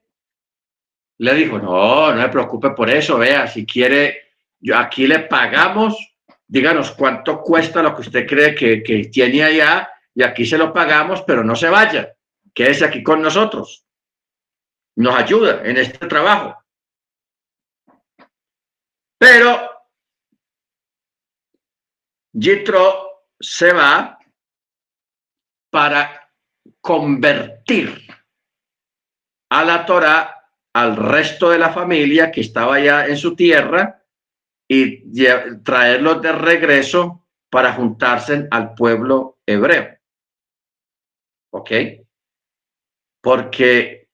A: le dijo, no, no me preocupe por eso, vea, si quiere, yo aquí le pagamos, díganos cuánto cuesta lo que usted cree que, que tiene allá y aquí se lo pagamos, pero no se vaya, quédese aquí con nosotros. Nos ayuda en este trabajo. Pero Jitro se va para convertir a la Torah al resto de la familia que estaba ya en su tierra y traerlos de regreso para juntarse al pueblo hebreo. ¿Ok? Porque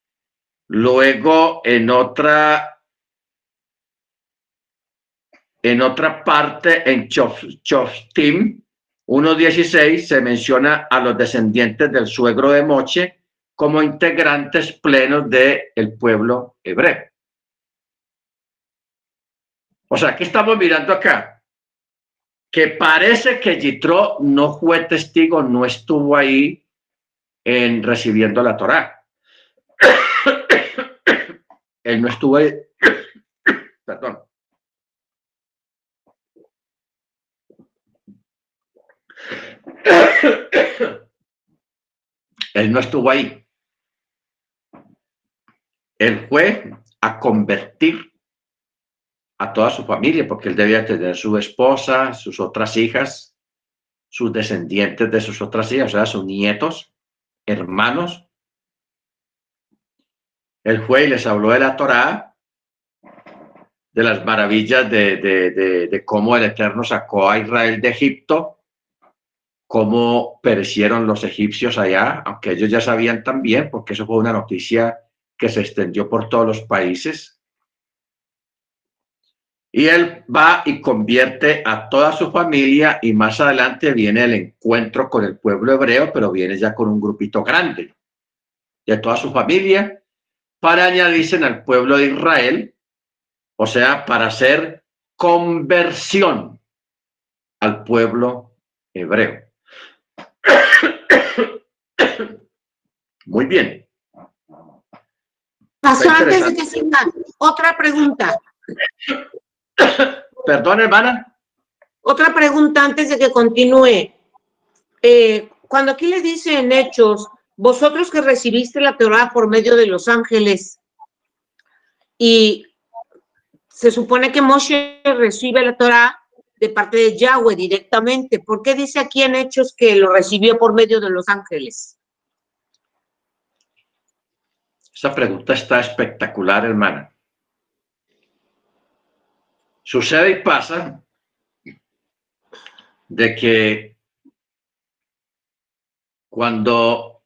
A: luego en otra en otra parte, en Choftim 1.16, se menciona a los descendientes del suegro de Moche como integrantes plenos del el pueblo hebreo. O sea, ¿qué estamos mirando acá? Que parece que Yitro no fue testigo, no estuvo ahí en recibiendo la Torá. Él no estuvo ahí. Perdón. Él no estuvo ahí. Él fue a convertir a toda su familia, porque él debía tener su esposa, sus otras hijas, sus descendientes de sus otras hijas, o sea, sus nietos, hermanos. Él fue y les habló de la Torá, de las maravillas de, de cómo el Eterno sacó a Israel de Egipto cómo perecieron los egipcios allá, aunque ellos ya sabían también, porque eso fue una noticia que se extendió por todos los países. Y él va y convierte a toda su familia y más adelante viene el encuentro con el pueblo hebreo, pero viene ya con un grupito grande de toda su familia para añadirse al pueblo de Israel, o sea, para hacer conversión al pueblo hebreo. Muy bien.
B: Pasó antes de que siga. Otra pregunta.
A: Perdón, hermana.
B: Otra pregunta antes de que continúe. Eh, cuando aquí le dice en Hechos, vosotros que recibiste la Torah por medio de los ángeles, y se supone que Moshe recibe la Torah de parte de Yahweh directamente. ¿Por qué dice aquí en Hechos que lo recibió por medio de los ángeles?
A: Esa pregunta está espectacular, hermana. Sucede y pasa de que cuando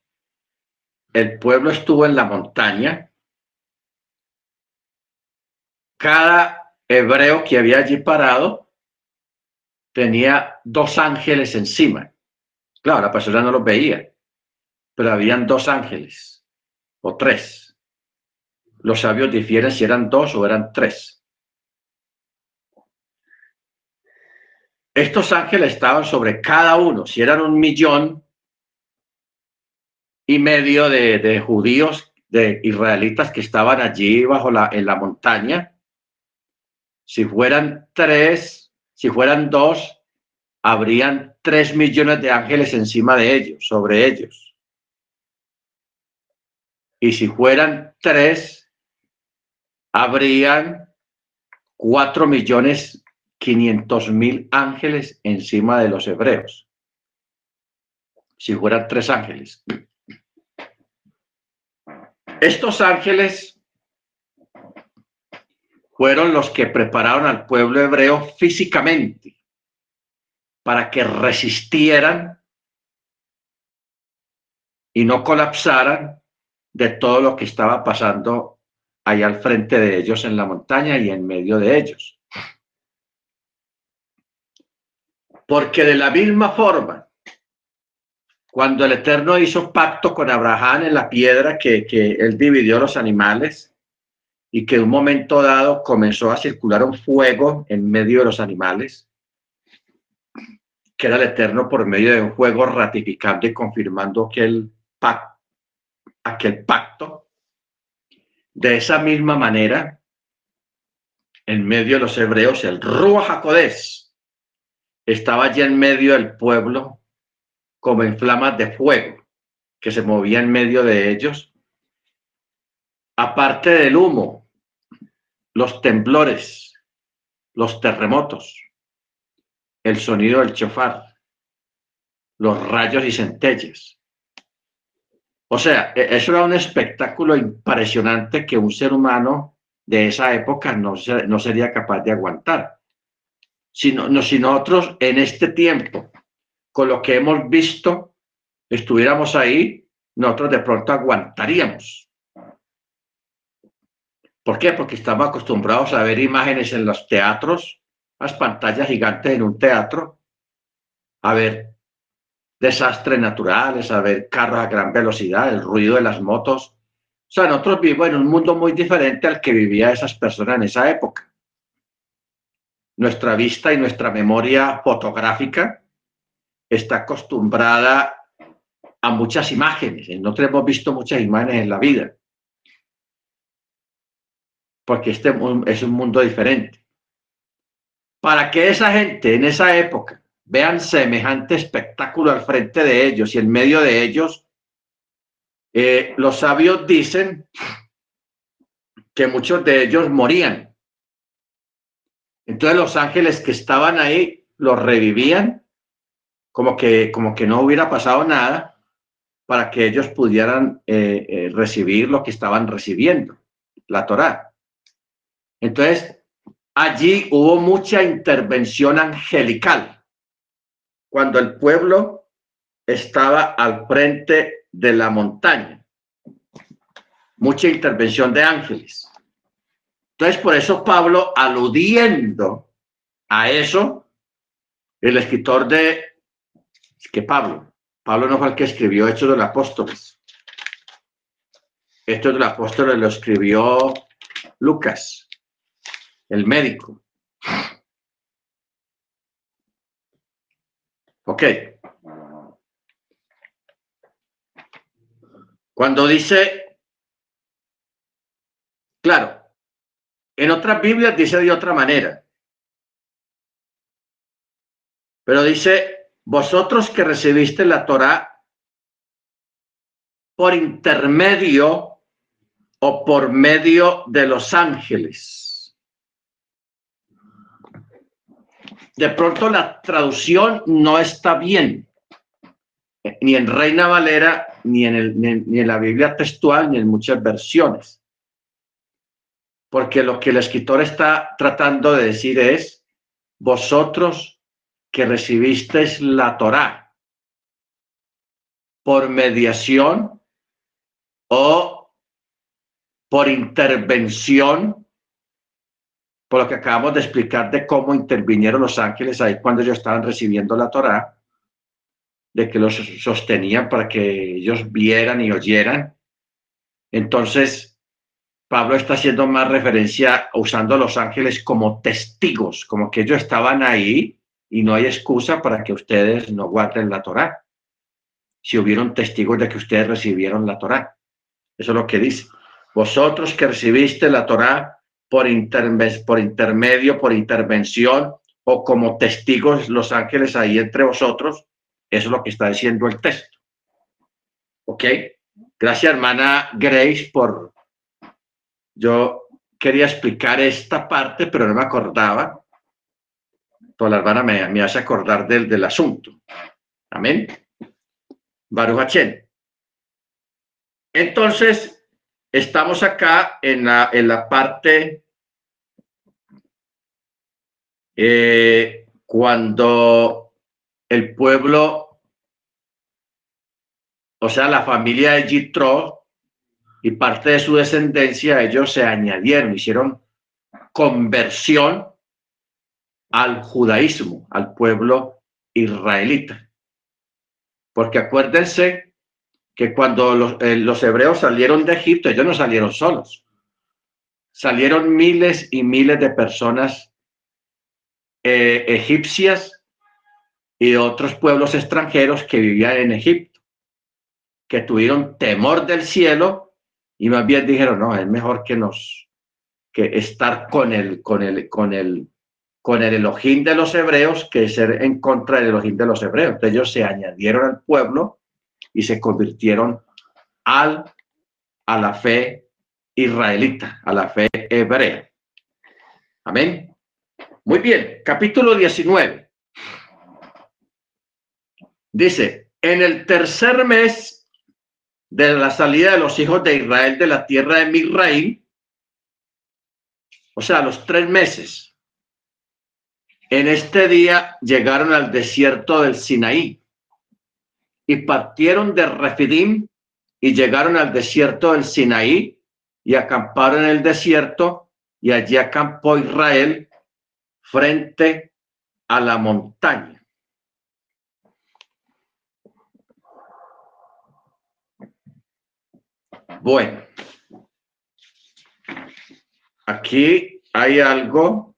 A: el pueblo estuvo en la montaña, cada hebreo que había allí parado tenía dos ángeles encima. Claro, la persona no los veía, pero habían dos ángeles o tres. Los sabios difieren si eran dos o eran tres. Estos ángeles estaban sobre cada uno, si eran un millón y medio de, judíos, de israelitas que estaban allí bajo la, en la montaña, si fueran tres si fueran dos, habrían tres millones de ángeles encima de ellos, sobre ellos. Y si fueran tres, habrían cuatro millones quinientos mil ángeles encima de los hebreos. Si fueran tres ángeles. Estos ángeles fueron los que prepararon al pueblo hebreo físicamente para que resistieran y no colapsaran de todo lo que estaba pasando ahí al frente de ellos en la montaña y en medio de ellos. Porque de la misma forma, cuando el Eterno hizo pacto con Abraham en la piedra que, que él dividió los animales, y que un momento dado comenzó a circular un fuego en medio de los animales, que era el Eterno por medio de un fuego ratificando y confirmando aquel pacto, pacto. De esa misma manera, en medio de los hebreos, el Ruach HaKodesh estaba allí en medio del pueblo como en flamas de fuego que se movía en medio de ellos. Aparte del humo los temblores, los terremotos, el sonido del chofar, los rayos y centellas. O sea, e, eso era un espectáculo impresionante que un ser humano de esa época no, no sería capaz de aguantar. Si, no, si nosotros en este tiempo, con lo que hemos visto, estuviéramos ahí, nosotros de pronto aguantaríamos. ¿Por qué? Porque estamos acostumbrados a ver imágenes en los teatros, las pantallas gigantes en un teatro, a ver desastres naturales, a ver carros a gran velocidad, el ruido de las motos. O sea, nosotros vivimos en un mundo muy diferente al que vivía esas personas en esa época. Nuestra vista y nuestra memoria fotográfica está acostumbrada a muchas imágenes. Nosotros hemos visto muchas imágenes en la vida. Porque este es un mundo diferente. Para que esa gente en esa época vean semejante espectáculo al frente de ellos y en medio de ellos, eh, los sabios dicen que muchos de ellos morían. Entonces los ángeles que estaban ahí los revivían como que, como que no hubiera pasado nada para que ellos pudieran eh, eh, recibir lo que estaban recibiendo, la Torá. Entonces, allí hubo mucha intervención angelical cuando el pueblo estaba al frente de la montaña. Mucha intervención de ángeles. Entonces, por eso Pablo, aludiendo a eso, el escritor de, que Pablo, Pablo no fue el que escribió Hechos de los Apóstoles. Hechos de los Apóstoles lo escribió Lucas, el médico. Ok. Cuando dice, claro, en otras Biblias dice de otra manera, pero dice, vosotros que recibiste la Torah por intermedio o por medio de los ángeles. De pronto la traducción no está bien, ni en Reina Valera, ni en, el, ni en la Biblia textual, ni en muchas versiones. Porque lo que el escritor está tratando de decir es, vosotros que recibisteis la Torá por mediación o por intervención por lo que acabamos de explicar de cómo intervinieron los ángeles ahí cuando ellos estaban recibiendo la Torá, de que los sostenían para que ellos vieran y oyeran. Entonces, Pablo está haciendo más referencia usando a los ángeles como testigos, como que ellos estaban ahí y no hay excusa para que ustedes no guarden la Torá. Si hubieron testigos de que ustedes recibieron la Torá. Eso es lo que dice. Vosotros que recibiste la Torá por, por intermedio, por intervención o como testigos los ángeles ahí entre vosotros. Eso es lo que está diciendo el texto. ¿Ok? Gracias, hermana Grace, por... Yo quería explicar esta parte, pero no me acordaba. Toda la hermana me, me hace acordar del, del asunto. Amén. Baruch Entonces, Estamos acá en la, en la parte eh, cuando el pueblo, o sea, la familia de Jitro y parte de su descendencia, ellos se añadieron, hicieron conversión al judaísmo, al pueblo israelita. Porque acuérdense que cuando eh, los, hebreos salieron de Egipto, ellos no salieron solos. Salieron miles y miles de personas eh, egipcias y otros pueblos extranjeros que vivían en Egipto, que tuvieron temor del cielo y más bien dijeron, no, es mejor que nos, que estar con el, con el, con el, con el Elohim de los hebreos que ser en contra del Elohim de los hebreos. Entonces ellos se añadieron al pueblo y se convirtieron al, a la fe israelita, a la fe hebrea. Amén. Muy bien, capítulo 19. Dice, en el tercer mes de la salida de los hijos de Israel de la tierra de Misraim, o sea, los tres meses, en este día llegaron al desierto del Sinaí y partieron de Refidim y llegaron al desierto del Sinaí y acamparon en el desierto y allí acampó Israel frente a la montaña. Bueno, aquí hay algo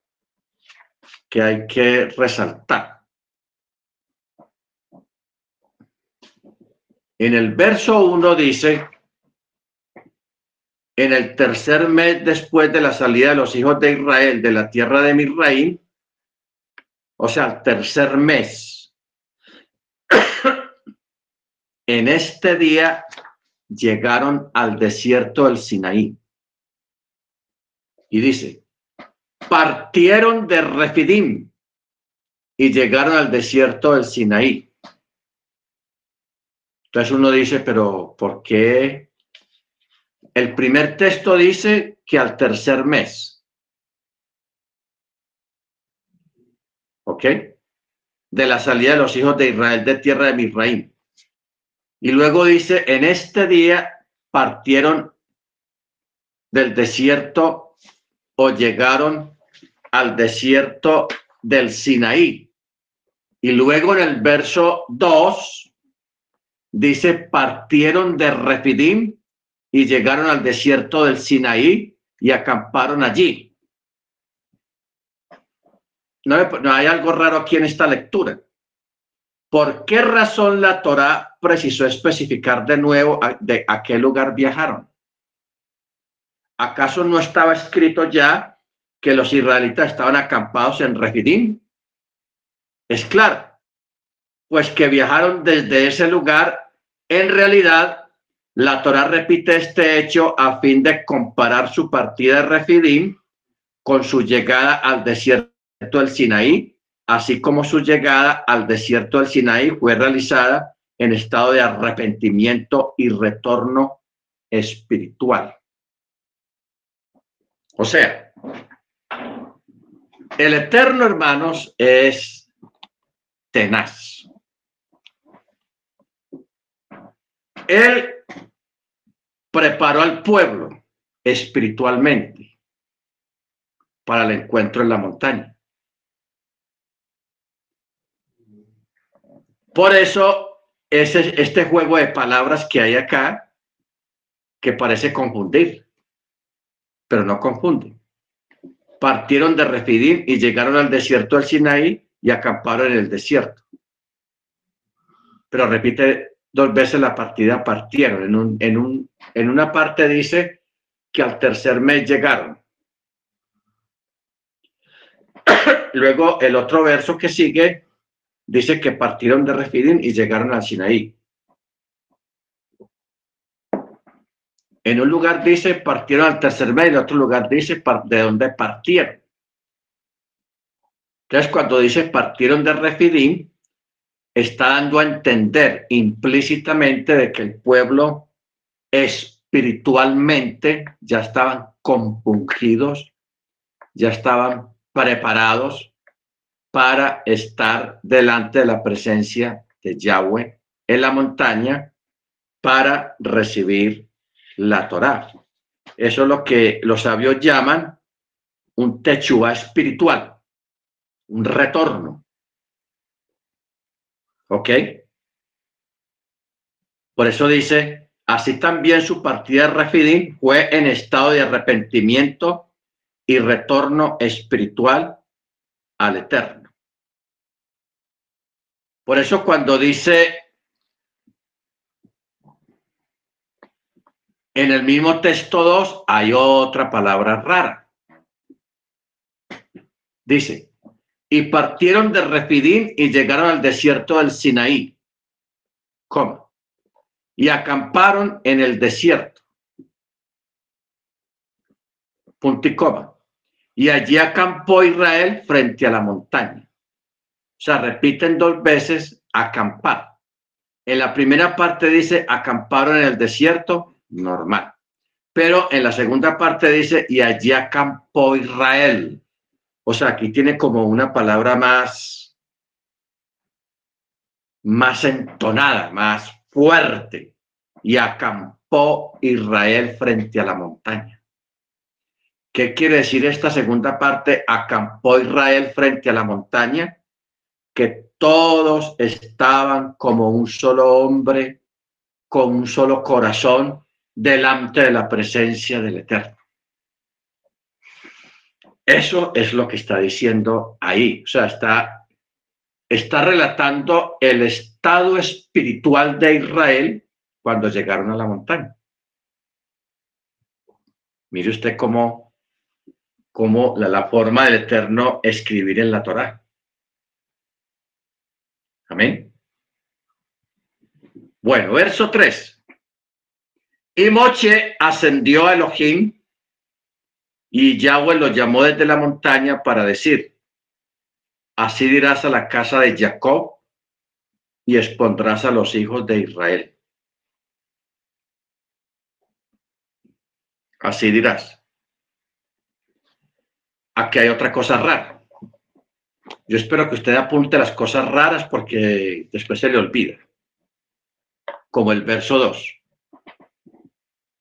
A: que hay que resaltar. En el verso 1 dice, en el tercer mes después de la salida de los hijos de Israel de la tierra de Misraín, o sea, tercer mes, en este día llegaron al desierto del Sinaí. Y dice, partieron de Refidim y llegaron al desierto del Sinaí. Entonces uno dice, pero ¿por qué? El primer texto dice que al tercer mes. ¿Ok? De la salida de los hijos de Israel de tierra de Misraim. Y luego dice, en este día partieron del desierto o llegaron al desierto del Sinaí. Y luego en el verso 2 dice, partieron de Refidim y llegaron al desierto del Sinaí y acamparon allí. No, hay algo raro aquí en esta lectura. ¿Por qué razón la Torá precisó especificar de nuevo de a qué lugar viajaron? ¿Acaso no estaba escrito ya que los israelitas estaban acampados en Refidim? Es claro, pues que viajaron desde ese lugar. En realidad, la Torá repite este hecho a fin de comparar su partida de Refidim con su llegada al desierto del Sinaí así como su llegada al desierto del Sinaí fue realizada en estado de arrepentimiento y retorno espiritual. O sea, el eterno, hermanos, es tenaz. Él preparó al pueblo espiritualmente para el encuentro en la montaña. Por eso, ese, este juego de palabras que hay acá, que parece confundir, pero no confunde. Partieron de Refidim y llegaron al desierto del Sinaí y acamparon en el desierto. Pero repite dos veces la partida partieron. En, un, en, un, en una parte dice que al tercer mes llegaron. Luego el otro verso que sigue dice que partieron de Refidim y llegaron al Sinaí. En un lugar dice partieron al tercer mes, en otro lugar dice de dónde partieron. Entonces, cuando dice partieron de Refidim, está dando a entender implícitamente de que el pueblo espiritualmente ya estaban compungidos, ya estaban preparados para estar delante de la presencia de Yahweh en la montaña para recibir la Torá. Eso es lo que los sabios llaman un techua espiritual, un retorno. ¿Ok? Por eso dice, así también su partida de Refidim fue en estado de arrepentimiento y retorno espiritual al Eterno. Por eso cuando dice en el mismo texto 2 hay otra palabra rara. Dice, y partieron de Refidim y llegaron al desierto del Sinaí. ¿Cómo? Y acamparon en el desierto. Punto y coma y allí acampó Israel frente a la montaña. O sea, repiten dos veces acampar. En la primera parte dice acamparon en el desierto, normal. Pero en la segunda parte dice y allí acampó Israel. O sea, aquí tiene como una palabra más, más entonada, más fuerte. Y acampó Israel frente a la montaña. ¿Qué quiere decir esta segunda parte? Acampó Israel frente a la montaña, que todos estaban como un solo hombre, con un solo corazón delante de la presencia del Eterno. Eso es lo que está diciendo ahí. O sea, está, está relatando el estado espiritual de Israel cuando llegaron a la montaña. Mire usted cómo, cómo la, forma del Eterno escribir en la Torá. Amén. Bueno, verso 3. Y Moche ascendió a Elohim y Yahweh lo llamó desde la montaña para decir, así dirás a la casa de Jacob y expondrás a los hijos de Israel. Así dirás. Aquí hay otra cosa rara. Yo espero que usted apunte las cosas raras porque después se le olvida. Como el verso 2.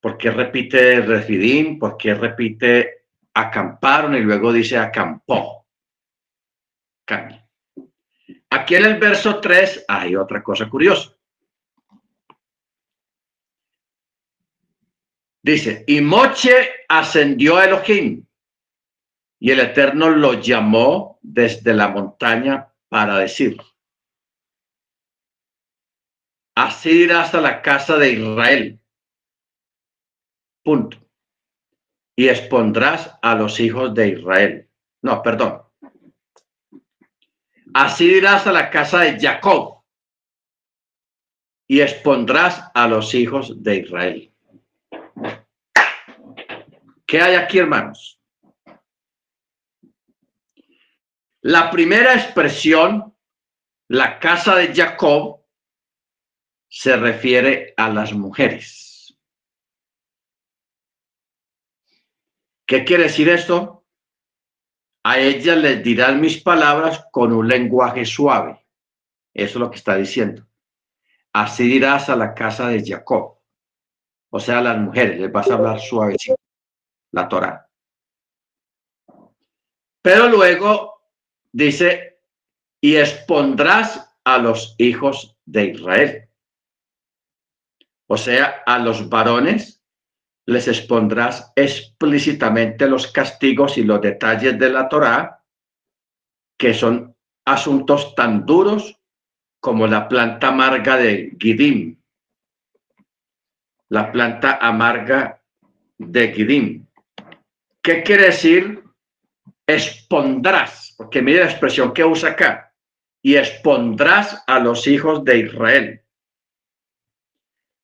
A: ¿Por qué repite Refidim? ¿Por qué repite acamparon y luego dice acampó? Aquí en el verso 3 hay otra cosa curiosa. Dice, y Moche ascendió a Elohim y el Eterno lo llamó desde la montaña para decir, así irás a la casa de Israel. Punto. Y expondrás a los hijos de Israel. No, perdón. Así irás a la casa de Jacob y expondrás a los hijos de Israel. ¿Qué hay aquí, hermanos? La primera expresión, la casa de Jacob, se refiere a las mujeres. ¿Qué quiere decir esto? A ellas les dirán mis palabras con un lenguaje suave. Eso es lo que está diciendo. Así dirás a la casa de Jacob. O sea, a las mujeres les vas a hablar suavecito la Torah. Pero luego dice, y expondrás a los hijos de Israel. O sea, a los varones les expondrás explícitamente los castigos y los detalles de la Torá, que son asuntos tan duros como la planta amarga de Gidim, la planta amarga de Gidim. ¿Qué quiere decir? Expondrás, porque mira la expresión que usa acá, y expondrás a los hijos de Israel.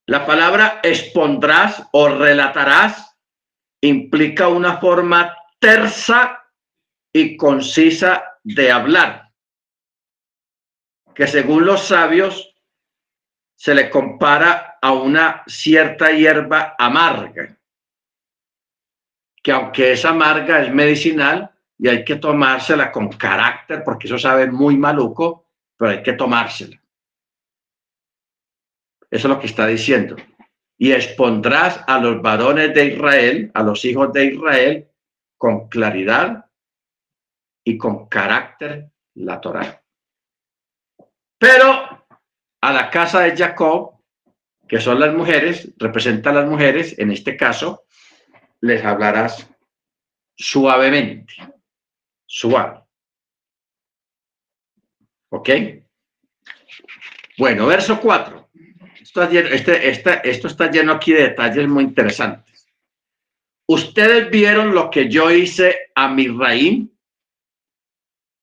A: La palabra expondrás o relatarás implica una forma tersa y concisa de hablar, que según los sabios se le compara a una cierta hierba amarga que aunque es amarga, es medicinal y hay que tomársela con carácter porque eso sabe muy maluco, pero hay que tomársela. Eso es lo que está diciendo. Y expondrás a los varones de Israel, a los hijos de Israel, con claridad y con carácter la Torah. Pero a la casa de Jacob, que son las mujeres, representan las mujeres, en este caso, les hablarás suavemente, suave. ¿Ok? Bueno, verso 4. Esto, este, este, esto está lleno aquí de detalles muy interesantes. Ustedes vieron lo que yo hice a mi raíz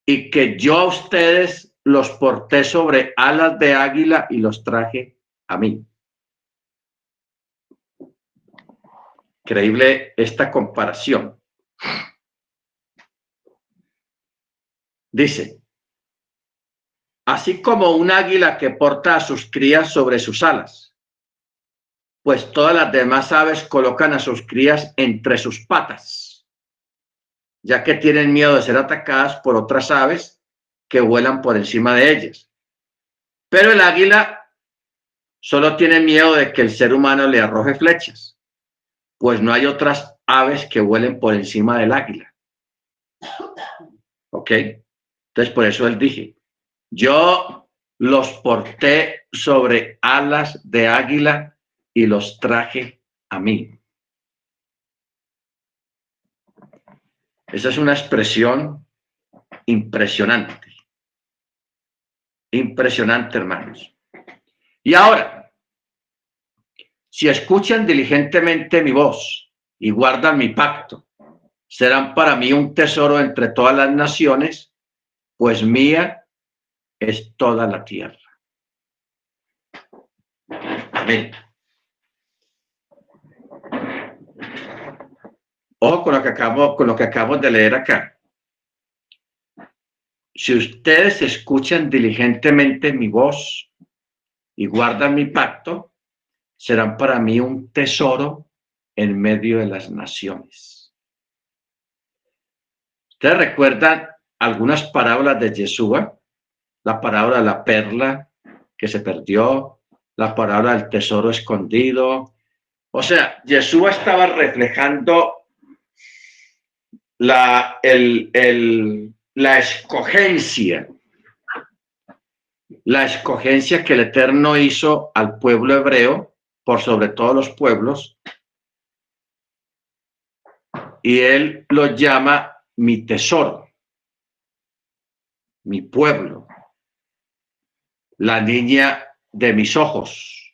A: y que yo a ustedes los porté sobre alas de águila y los traje a mí. Increíble esta comparación. Dice, así como un águila que porta a sus crías sobre sus alas, pues todas las demás aves colocan a sus crías entre sus patas, ya que tienen miedo de ser atacadas por otras aves que vuelan por encima de ellas. Pero el águila solo tiene miedo de que el ser humano le arroje flechas pues no hay otras aves que vuelen por encima del águila. ¿Ok? Entonces, por eso él dije, yo los porté sobre alas de águila y los traje a mí. Esa es una expresión impresionante. Impresionante, hermanos. Y ahora, si escuchan diligentemente mi voz y guardan mi pacto, serán para mí un tesoro entre todas las naciones, pues mía es toda la tierra. Amén. Ojo con lo que acabo, con lo que acabo de leer acá. Si ustedes escuchan diligentemente mi voz y guardan mi pacto, serán para mí un tesoro en medio de las naciones. ¿Ustedes recuerdan algunas parábolas de Yeshua? La de la perla que se perdió, la parábola del tesoro escondido. O sea, Yeshua estaba reflejando la, el, la escogencia, la escogencia que el Eterno hizo al pueblo hebreo por sobre todos los pueblos, y él lo llama mi tesoro, mi pueblo, la niña de mis ojos.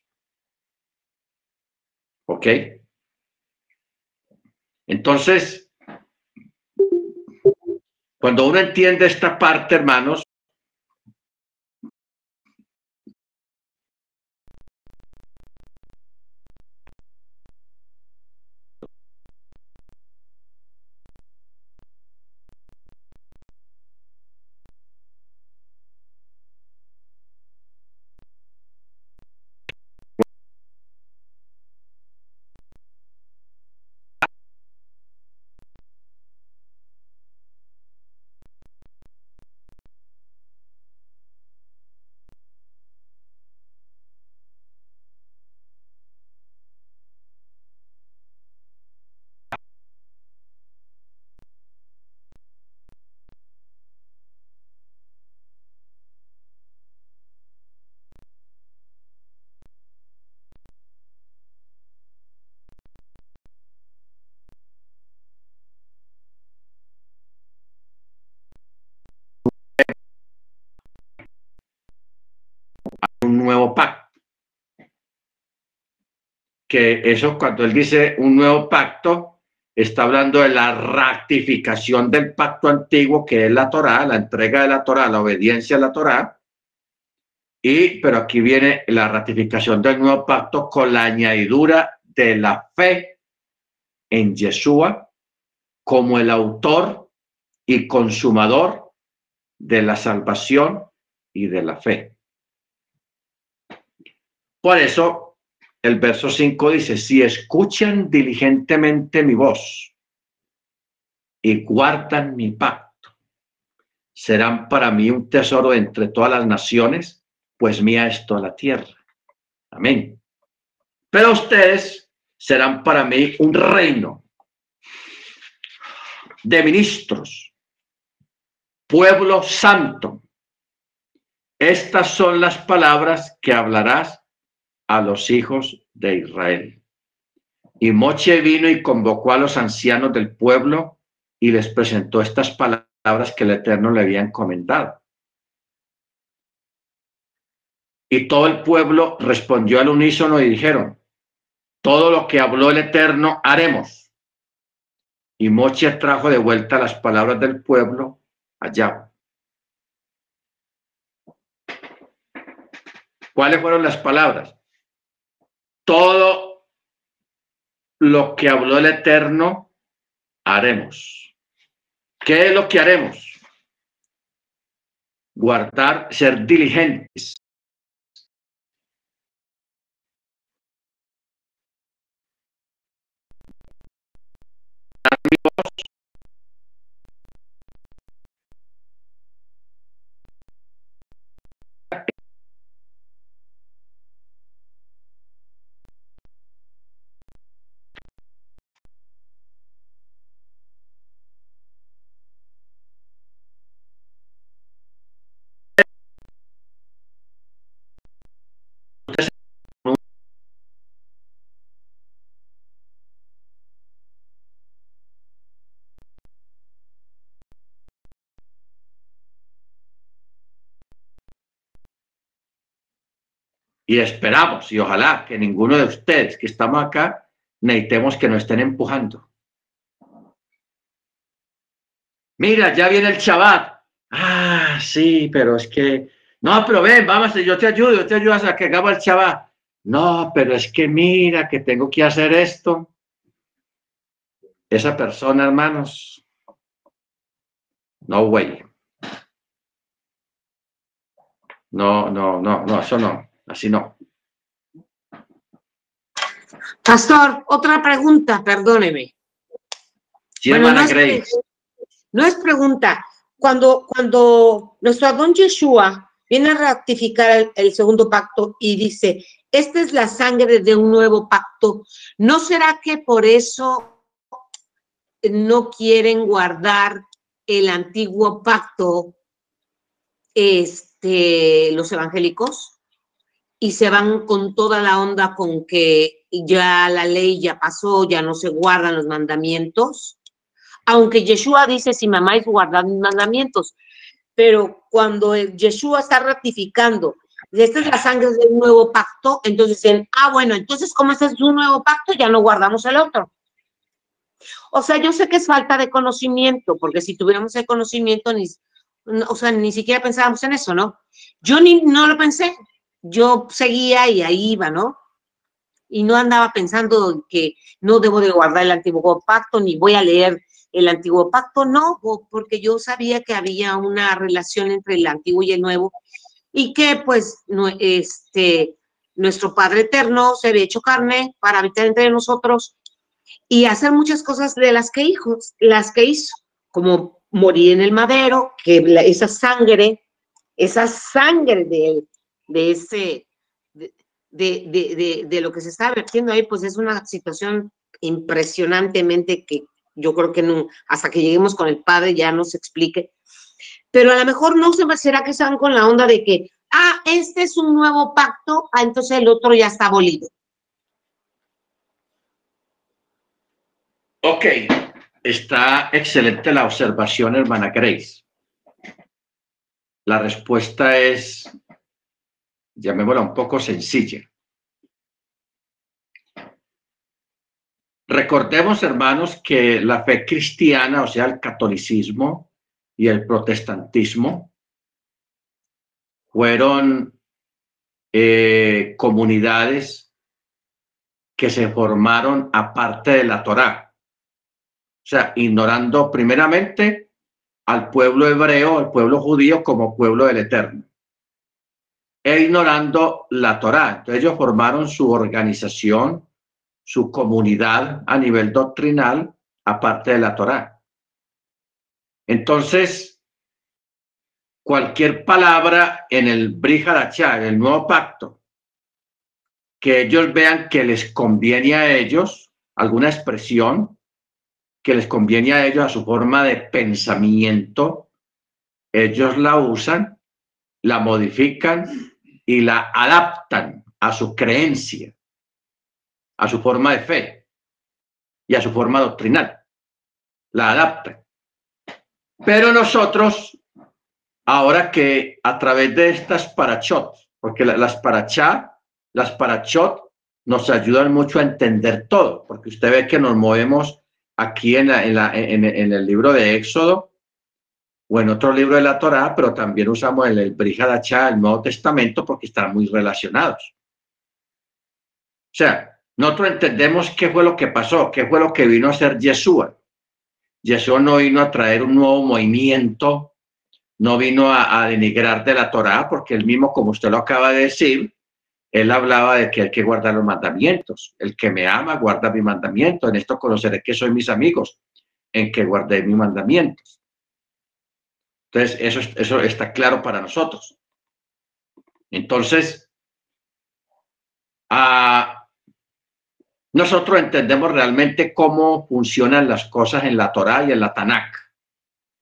A: ¿Ok? Entonces, cuando uno entiende esta parte, hermanos, Que eso cuando él dice un nuevo pacto, está hablando de la ratificación del pacto antiguo, que es la Torá, la entrega de la Torá, la obediencia a la Torá. Y, pero aquí viene la ratificación del nuevo pacto con la añadidura de la fe en Yeshua como el autor y consumador de la salvación y de la fe. Por eso, el verso 5 dice, si escuchan diligentemente mi voz y guardan mi pacto, serán para mí un tesoro entre todas las naciones, pues mía es toda la tierra. Amén. Pero ustedes serán para mí un reino de ministros, pueblo santo. Estas son las palabras que hablarás a los hijos de Israel. Y Moche vino y convocó a los ancianos del pueblo y les presentó estas palabras que el Eterno le había encomendado. Y todo el pueblo respondió al unísono y dijeron, todo lo que habló el Eterno haremos. Y Moche trajo de vuelta las palabras del pueblo allá. ¿Cuáles fueron las palabras? todo lo que habló el Eterno haremos. ¿Qué es lo que haremos? Guardar, ser diligentes. Y esperamos y ojalá que ninguno de ustedes que estamos acá necesitemos que nos estén empujando. Mira, ya viene el Shabbat. Ah, sí, pero es que, no, pero ven, vamos, yo te ayudo, yo te ayudo a que hagamos el Shabbat. No, pero es que mira que tengo que hacer esto. Esa persona, hermanos, no way. No, no, no, no, eso no, así no.
B: Pastor, otra pregunta, perdóneme.
A: bueno, no, es,
B: no es pregunta. Cuando, cuando nuestro Adón Yeshua viene a ratificar el, segundo pacto y dice, esta es la sangre de un nuevo pacto, ¿no será que por eso no quieren guardar el antiguo pacto este, los evangélicos? Y se van con toda la onda con que ya la ley ya pasó, ya no se guardan los mandamientos. Aunque Yeshua dice, si mamá es guardar mis mandamientos, pero cuando Yeshua está ratificando, esta es la sangre del nuevo pacto, entonces dicen, ah, bueno, entonces como este es un nuevo pacto, ya no guardamos el otro. O sea, yo sé que es falta de conocimiento, porque si tuviéramos el conocimiento, ni, o sea, ni siquiera pensábamos en eso, ¿no? Yo ni no lo pensé, yo seguía y ahí iba, ¿no? Y no andaba pensando que no debo de guardar el antiguo pacto, ni voy a leer el antiguo pacto, no, porque yo sabía que había una relación entre el antiguo y el nuevo y que pues no, este, nuestro Padre Eterno se había hecho carne para habitar entre nosotros y hacer muchas cosas de las que, hijos, las que hizo, como morir en el madero, que esa sangre, esa sangre de, de ese, de, de, de, lo que se está vertiendo ahí, pues es una situación impresionantemente que yo creo que no, hasta que lleguemos con el padre ya nos explique. Pero a lo mejor no se será que están con la onda de que, ah, este es un nuevo pacto, ah, entonces el otro ya está abolido.
A: Ok, está excelente la observación, hermana Grace. La respuesta es, llamémosla un poco sencilla. Recordemos, hermanos, que la fe cristiana, o sea, el catolicismo y el protestantismo, fueron eh, comunidades que se formaron aparte de la Torá. O sea, ignorando primeramente al pueblo hebreo, al pueblo judío como pueblo del Eterno. E ignorando la Torá. Entonces ellos formaron su organización, su comunidad a nivel doctrinal, aparte de la Torá. Entonces, cualquier palabra en el Briharachá, en el nuevo pacto, que ellos vean que les conviene a ellos, alguna expresión que les conviene a ellos a su forma de pensamiento, ellos la usan, la modifican y la adaptan a su creencia a su forma de fe y a su forma doctrinal. La adapta. Pero nosotros, ahora que a través de estas parachot, porque las parachá, las parachot nos ayudan mucho a entender todo, porque usted ve que nos movemos aquí en, en, el libro de Éxodo o en otro libro de la Torá, pero también usamos el, el Brihadachá, el Nuevo Testamento, porque están muy relacionados. O sea, nosotros entendemos qué fue lo que pasó, qué fue lo que vino a hacer Yeshua. Yeshua no vino a traer un nuevo movimiento, no vino a, denigrar de la Torá, porque él mismo, como usted lo acaba de decir, él hablaba de que hay que guardar los mandamientos. El que me ama guarda mi mandamiento. En esto conoceré que soy mis amigos, en que guardé mis mandamientos. Entonces, eso, eso está claro para nosotros. Entonces, a, nosotros entendemos realmente cómo funcionan las cosas en la Torá y en la Tanakh.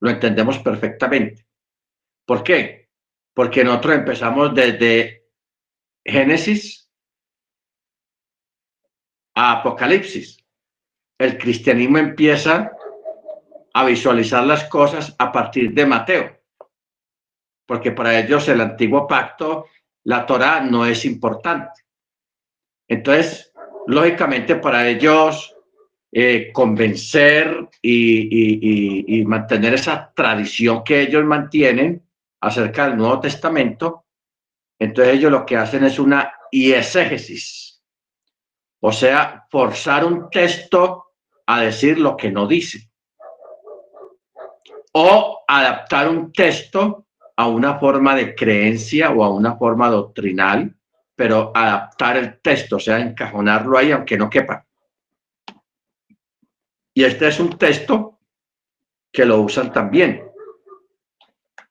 A: Lo entendemos perfectamente. ¿Por qué? Porque nosotros empezamos desde Génesis a Apocalipsis. El cristianismo empieza a visualizar las cosas a partir de Mateo, porque para ellos el antiguo pacto la Torah no es importante. Entonces, lógicamente para ellos eh, convencer y, y, mantener esa tradición que ellos mantienen acerca del Nuevo Testamento, entonces ellos lo que hacen es una iexégesis, o sea, forzar un texto a decir lo que no dice, o adaptar un texto a una forma de creencia o a una forma doctrinal, pero adaptar el texto, o sea, encajonarlo ahí aunque no quepa. Y este es un texto que lo usan también,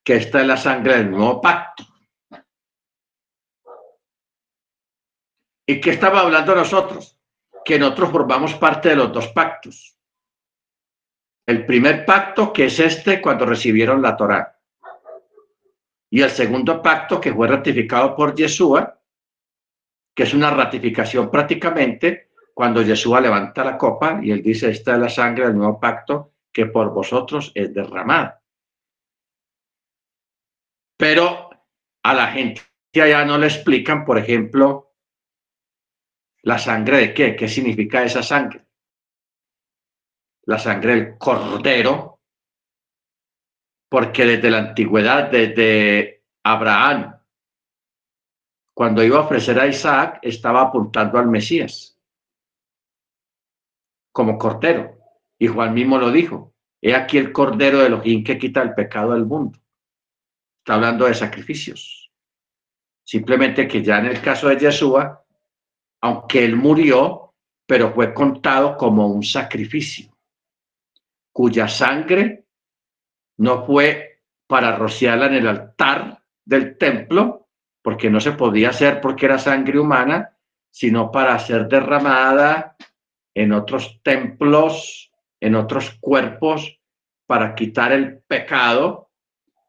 A: que esta es la sangre del nuevo pacto. ¿Y qué estaba hablando nosotros? Que nosotros formamos parte de los dos pactos. El primer pacto, que es este, cuando recibieron la Torá. Y el segundo pacto, que fue ratificado por Yeshua, que es una ratificación prácticamente cuando Yeshua levanta la copa y él dice, esta es la sangre del nuevo pacto que por vosotros es derramada. Pero a la gente allá no le explican, por ejemplo, ¿La sangre de qué? ¿Qué significa esa sangre? La sangre del cordero, porque desde la antigüedad, desde Abraham, cuando iba a ofrecer a Isaac, estaba apuntando al Mesías como cordero. Y Juan mismo lo dijo, he aquí el cordero de Elohim que quita el pecado del mundo. Está hablando de sacrificios. Simplemente que ya en el caso de Yeshua, aunque él murió, pero fue contado como un sacrificio, cuya sangre no fue para rociarla en el altar del templo, porque no se podía hacer porque era sangre humana, sino para ser derramada en otros templos, en otros cuerpos, para quitar el pecado,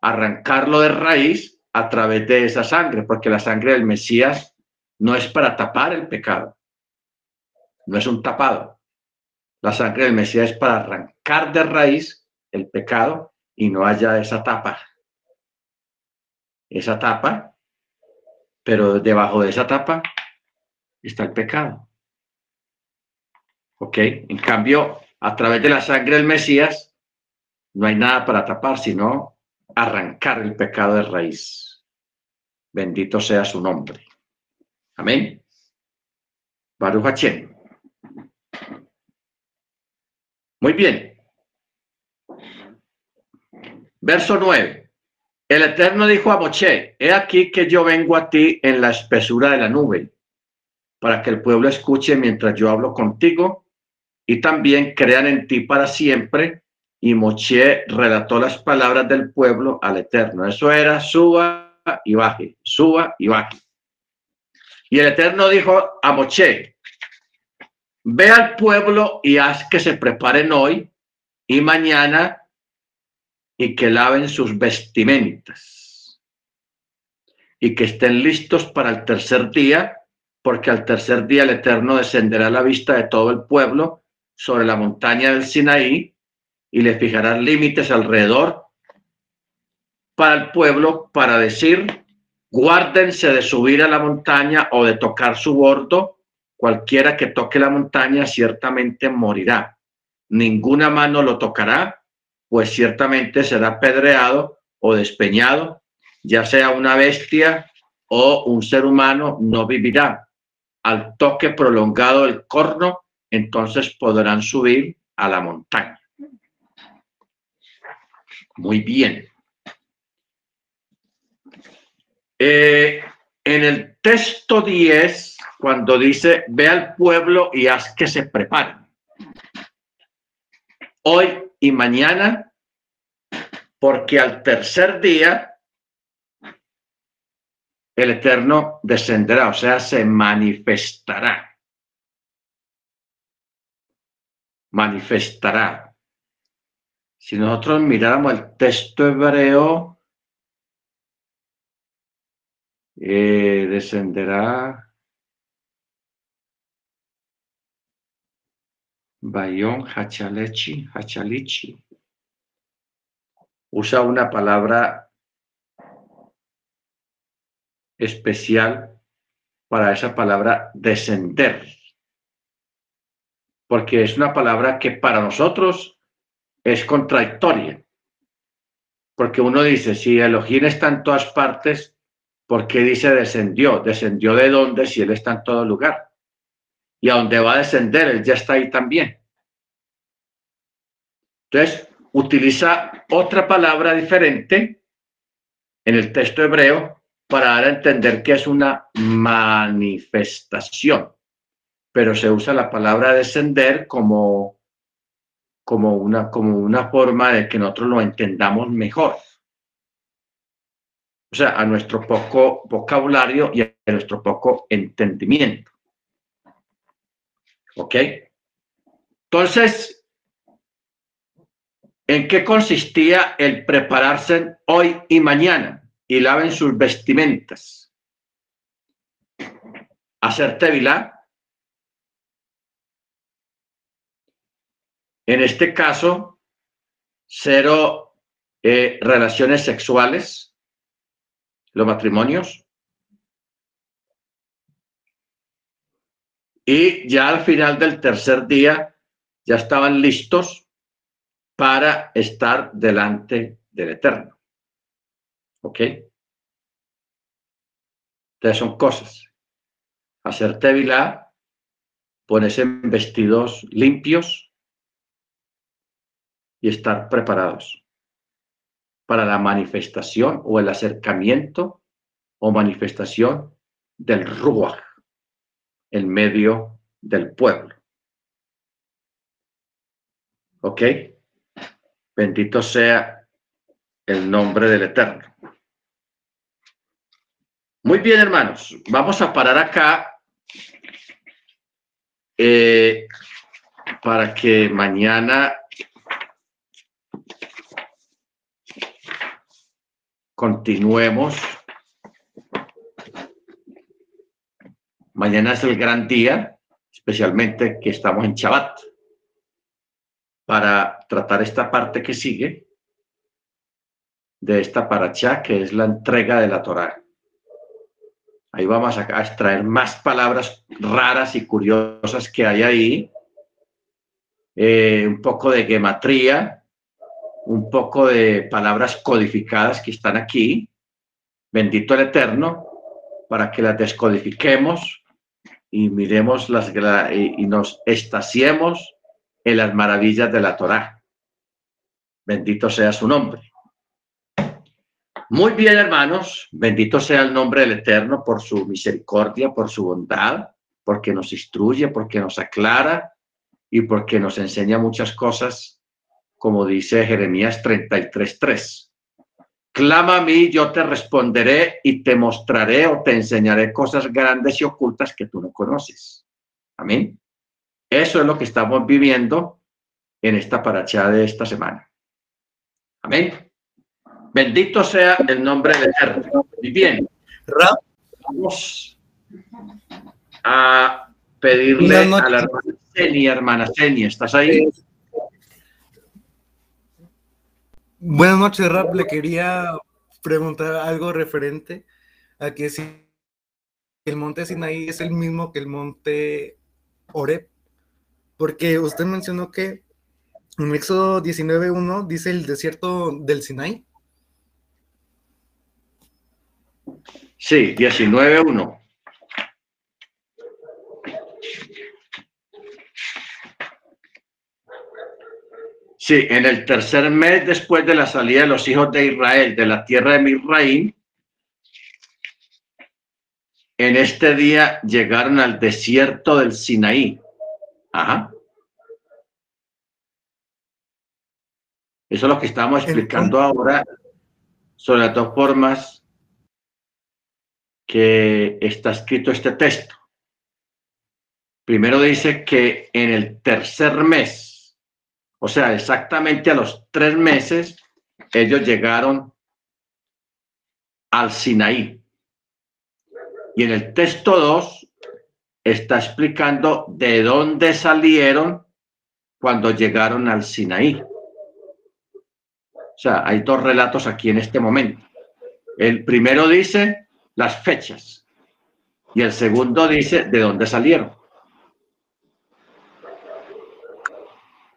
A: arrancarlo de raíz a través de esa sangre, porque la sangre del Mesías no es para tapar el pecado, no es un tapado. La sangre del Mesías es para arrancar de raíz el pecado y no haya esa tapa. Esa tapa, pero debajo de esa tapa está el pecado. ¿Ok? En cambio, a través de la sangre del Mesías, no hay nada para tapar, sino arrancar el pecado de raíz. Bendito sea su nombre. Amén. Baruch Muy bien. Verso 9. El Eterno dijo a Moche, he aquí que yo vengo a ti en la espesura de la nube, para que el pueblo escuche mientras yo hablo contigo y también crean en ti para siempre. Y Moche relató las palabras del pueblo al Eterno. Eso era suba y baje, suba y baje. Y el Eterno dijo a Moche, ve al pueblo y haz que se preparen hoy y mañana y que laven sus vestimentas y que estén listos para el tercer día, porque al tercer día el Eterno descenderá a la vista de todo el pueblo sobre la montaña del Sinaí y le fijará límites alrededor para el pueblo para decir, Guárdense de subir a la montaña o de tocar su bordo. Cualquiera que toque la montaña ciertamente morirá. Ninguna mano lo tocará, pues ciertamente será pedreado o despeñado, ya sea una bestia o un ser humano, no vivirá. Al toque prolongado del corno, entonces podrán subir a la montaña. Muy bien. Eh, en el texto 10, cuando dice, ve al pueblo y haz que se preparen. Hoy y mañana, porque al tercer día el Eterno descenderá, o sea, se manifestará. Manifestará. Si nosotros miráramos el texto hebreo, eh, descenderá Bayón Hachalechi, Hachalichi. Usa una palabra especial para esa palabra descender, porque es una palabra que para nosotros es contradictoria, porque uno dice, si Elohim está en todas partes, ¿por qué dice descendió? ¿Descendió de dónde si Él está en todo lugar? Y a dónde va a descender, Él ya está ahí también. Entonces, utiliza otra palabra diferente en el texto hebreo para dar a entender que es una manifestación, pero se usa la palabra descender como, como, una, como una forma de que nosotros lo entendamos mejor. O sea, a nuestro poco vocabulario y a nuestro poco entendimiento. ¿Ok? Entonces, ¿En qué consistía el prepararse hoy y mañana y laven sus vestimentas? Hacer tevilá. En este caso, cero eh, relaciones sexuales, los matrimonios. Y ya al final del tercer día ya estaban listos para estar delante del Eterno. ¿Ok? Entonces son cosas. Hacer tevilá, ponerse en vestidos limpios y estar preparados para la manifestación o el acercamiento o manifestación del Ruach en medio del pueblo. ¿Ok? Bendito sea el nombre del Eterno. Muy bien, hermanos. Vamos a parar acá eh, para que mañana continuemos. Mañana es el gran día, especialmente que estamos en Shabbat para tratar esta parte que sigue de esta paracha, que es la entrega de la Torá. Ahí vamos a, extraer más palabras raras y curiosas que hay ahí, eh, un poco de gematría, un poco de palabras codificadas que están aquí. Bendito el Eterno, para que las descodifiquemos y miremos las y nos estaciemos en las maravillas de la Torá. Bendito sea su nombre. Muy bien, hermanos, bendito sea el nombre del Eterno por su misericordia, por su bondad, porque nos instruye, porque nos aclara y porque nos enseña muchas cosas, como dice Jeremías 33.3. Clama a mí, yo te responderé y te mostraré o te enseñaré cosas grandes y ocultas que tú no conoces. Amén. Eso es lo que estamos viviendo en esta paracha de esta semana. Amén. Bendito sea el nombre del Eterno. Y bien, vamos a pedirle a la hermana Ceni, hermana Ceni, ¿estás ahí?
C: Buenas noches, Rap. Le quería preguntar algo referente a que si el monte Sinaí es el mismo que el monte Oreb. Porque usted mencionó que en Éxodo 19.1 dice el desierto del Sinai.
A: Sí, 19.1. Sí, en el tercer mes después de la salida de los hijos de Israel de la tierra de Misraim, en este día llegaron al desierto del Sinaí. Ajá. Eso es lo que estamos explicando ahora sobre las dos formas que está escrito este texto. Primero dice que en el tercer mes, o sea, exactamente a los tres meses, ellos llegaron al Sinaí. Y en el texto 2 está explicando de dónde salieron cuando llegaron al Sinaí. O sea, hay dos relatos aquí en este momento. El primero dice las fechas. Y el segundo dice de dónde salieron.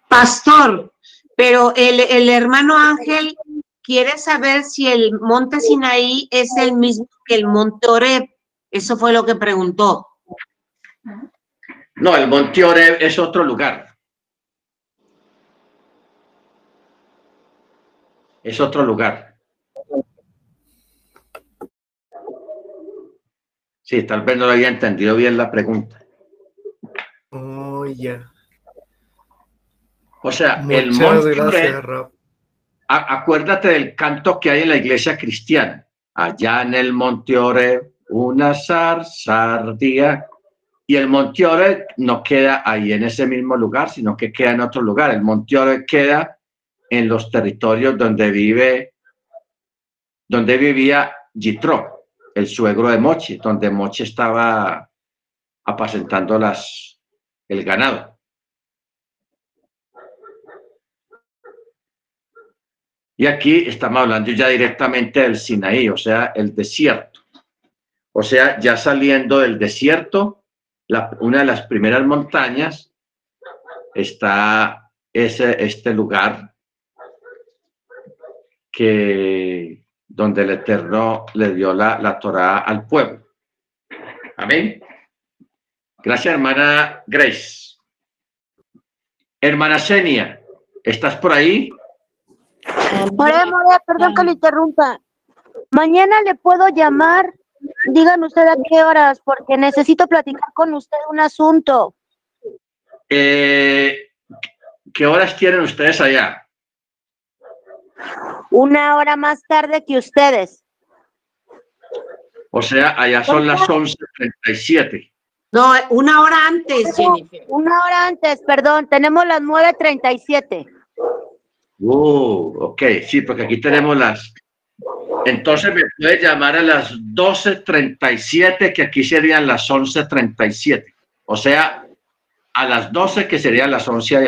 B: Pastor, pero el, el hermano Ángel quiere saber si el monte Sinaí es el mismo que el monte Oreb. Eso fue lo que preguntó.
A: No, el monte Oreb es otro lugar. Es otro lugar. Sí, tal vez no lo había entendido bien la pregunta.
C: Oh, ya.
A: O sea, el monte
C: gracias,
A: Oreb, a- acuérdate del canto que hay en la iglesia cristiana. Allá en el monte Oreb, una zarza ardía. Y el monte Oreb no queda ahí en ese mismo lugar, sino que queda en otro lugar. El monte Oreb queda en los territorios donde vive, donde vivía Yitro, el suegro de Mochi, donde Mochi estaba apacentando las, el ganado. Y aquí estamos hablando ya directamente del Sinaí, o sea, el desierto. O sea, ya saliendo del desierto, la- una de las primeras montañas está ese, este lugar que donde el Eterno le dio la, la al pueblo. Amén. Gracias, hermana Grace. Hermana Senia, ¿estás por ahí?
D: Perdón que lo interrumpa. Mañana le puedo llamar. Digan usted a qué horas, porque necesito platicar con usted un asunto.
A: Eh, ¿Qué horas tienen ustedes allá?
D: Una hora más tarde que ustedes.
A: O sea, allá son las 11.37.
B: No, una hora antes, Jennifer.
D: Una hora antes, perdón. Tenemos las 9.37.
A: Uh, ok, sí, porque aquí tenemos las... Entonces me puede llamar a las 12.37, que aquí serían las 11.37. O sea, a las 12, que serían las 11 de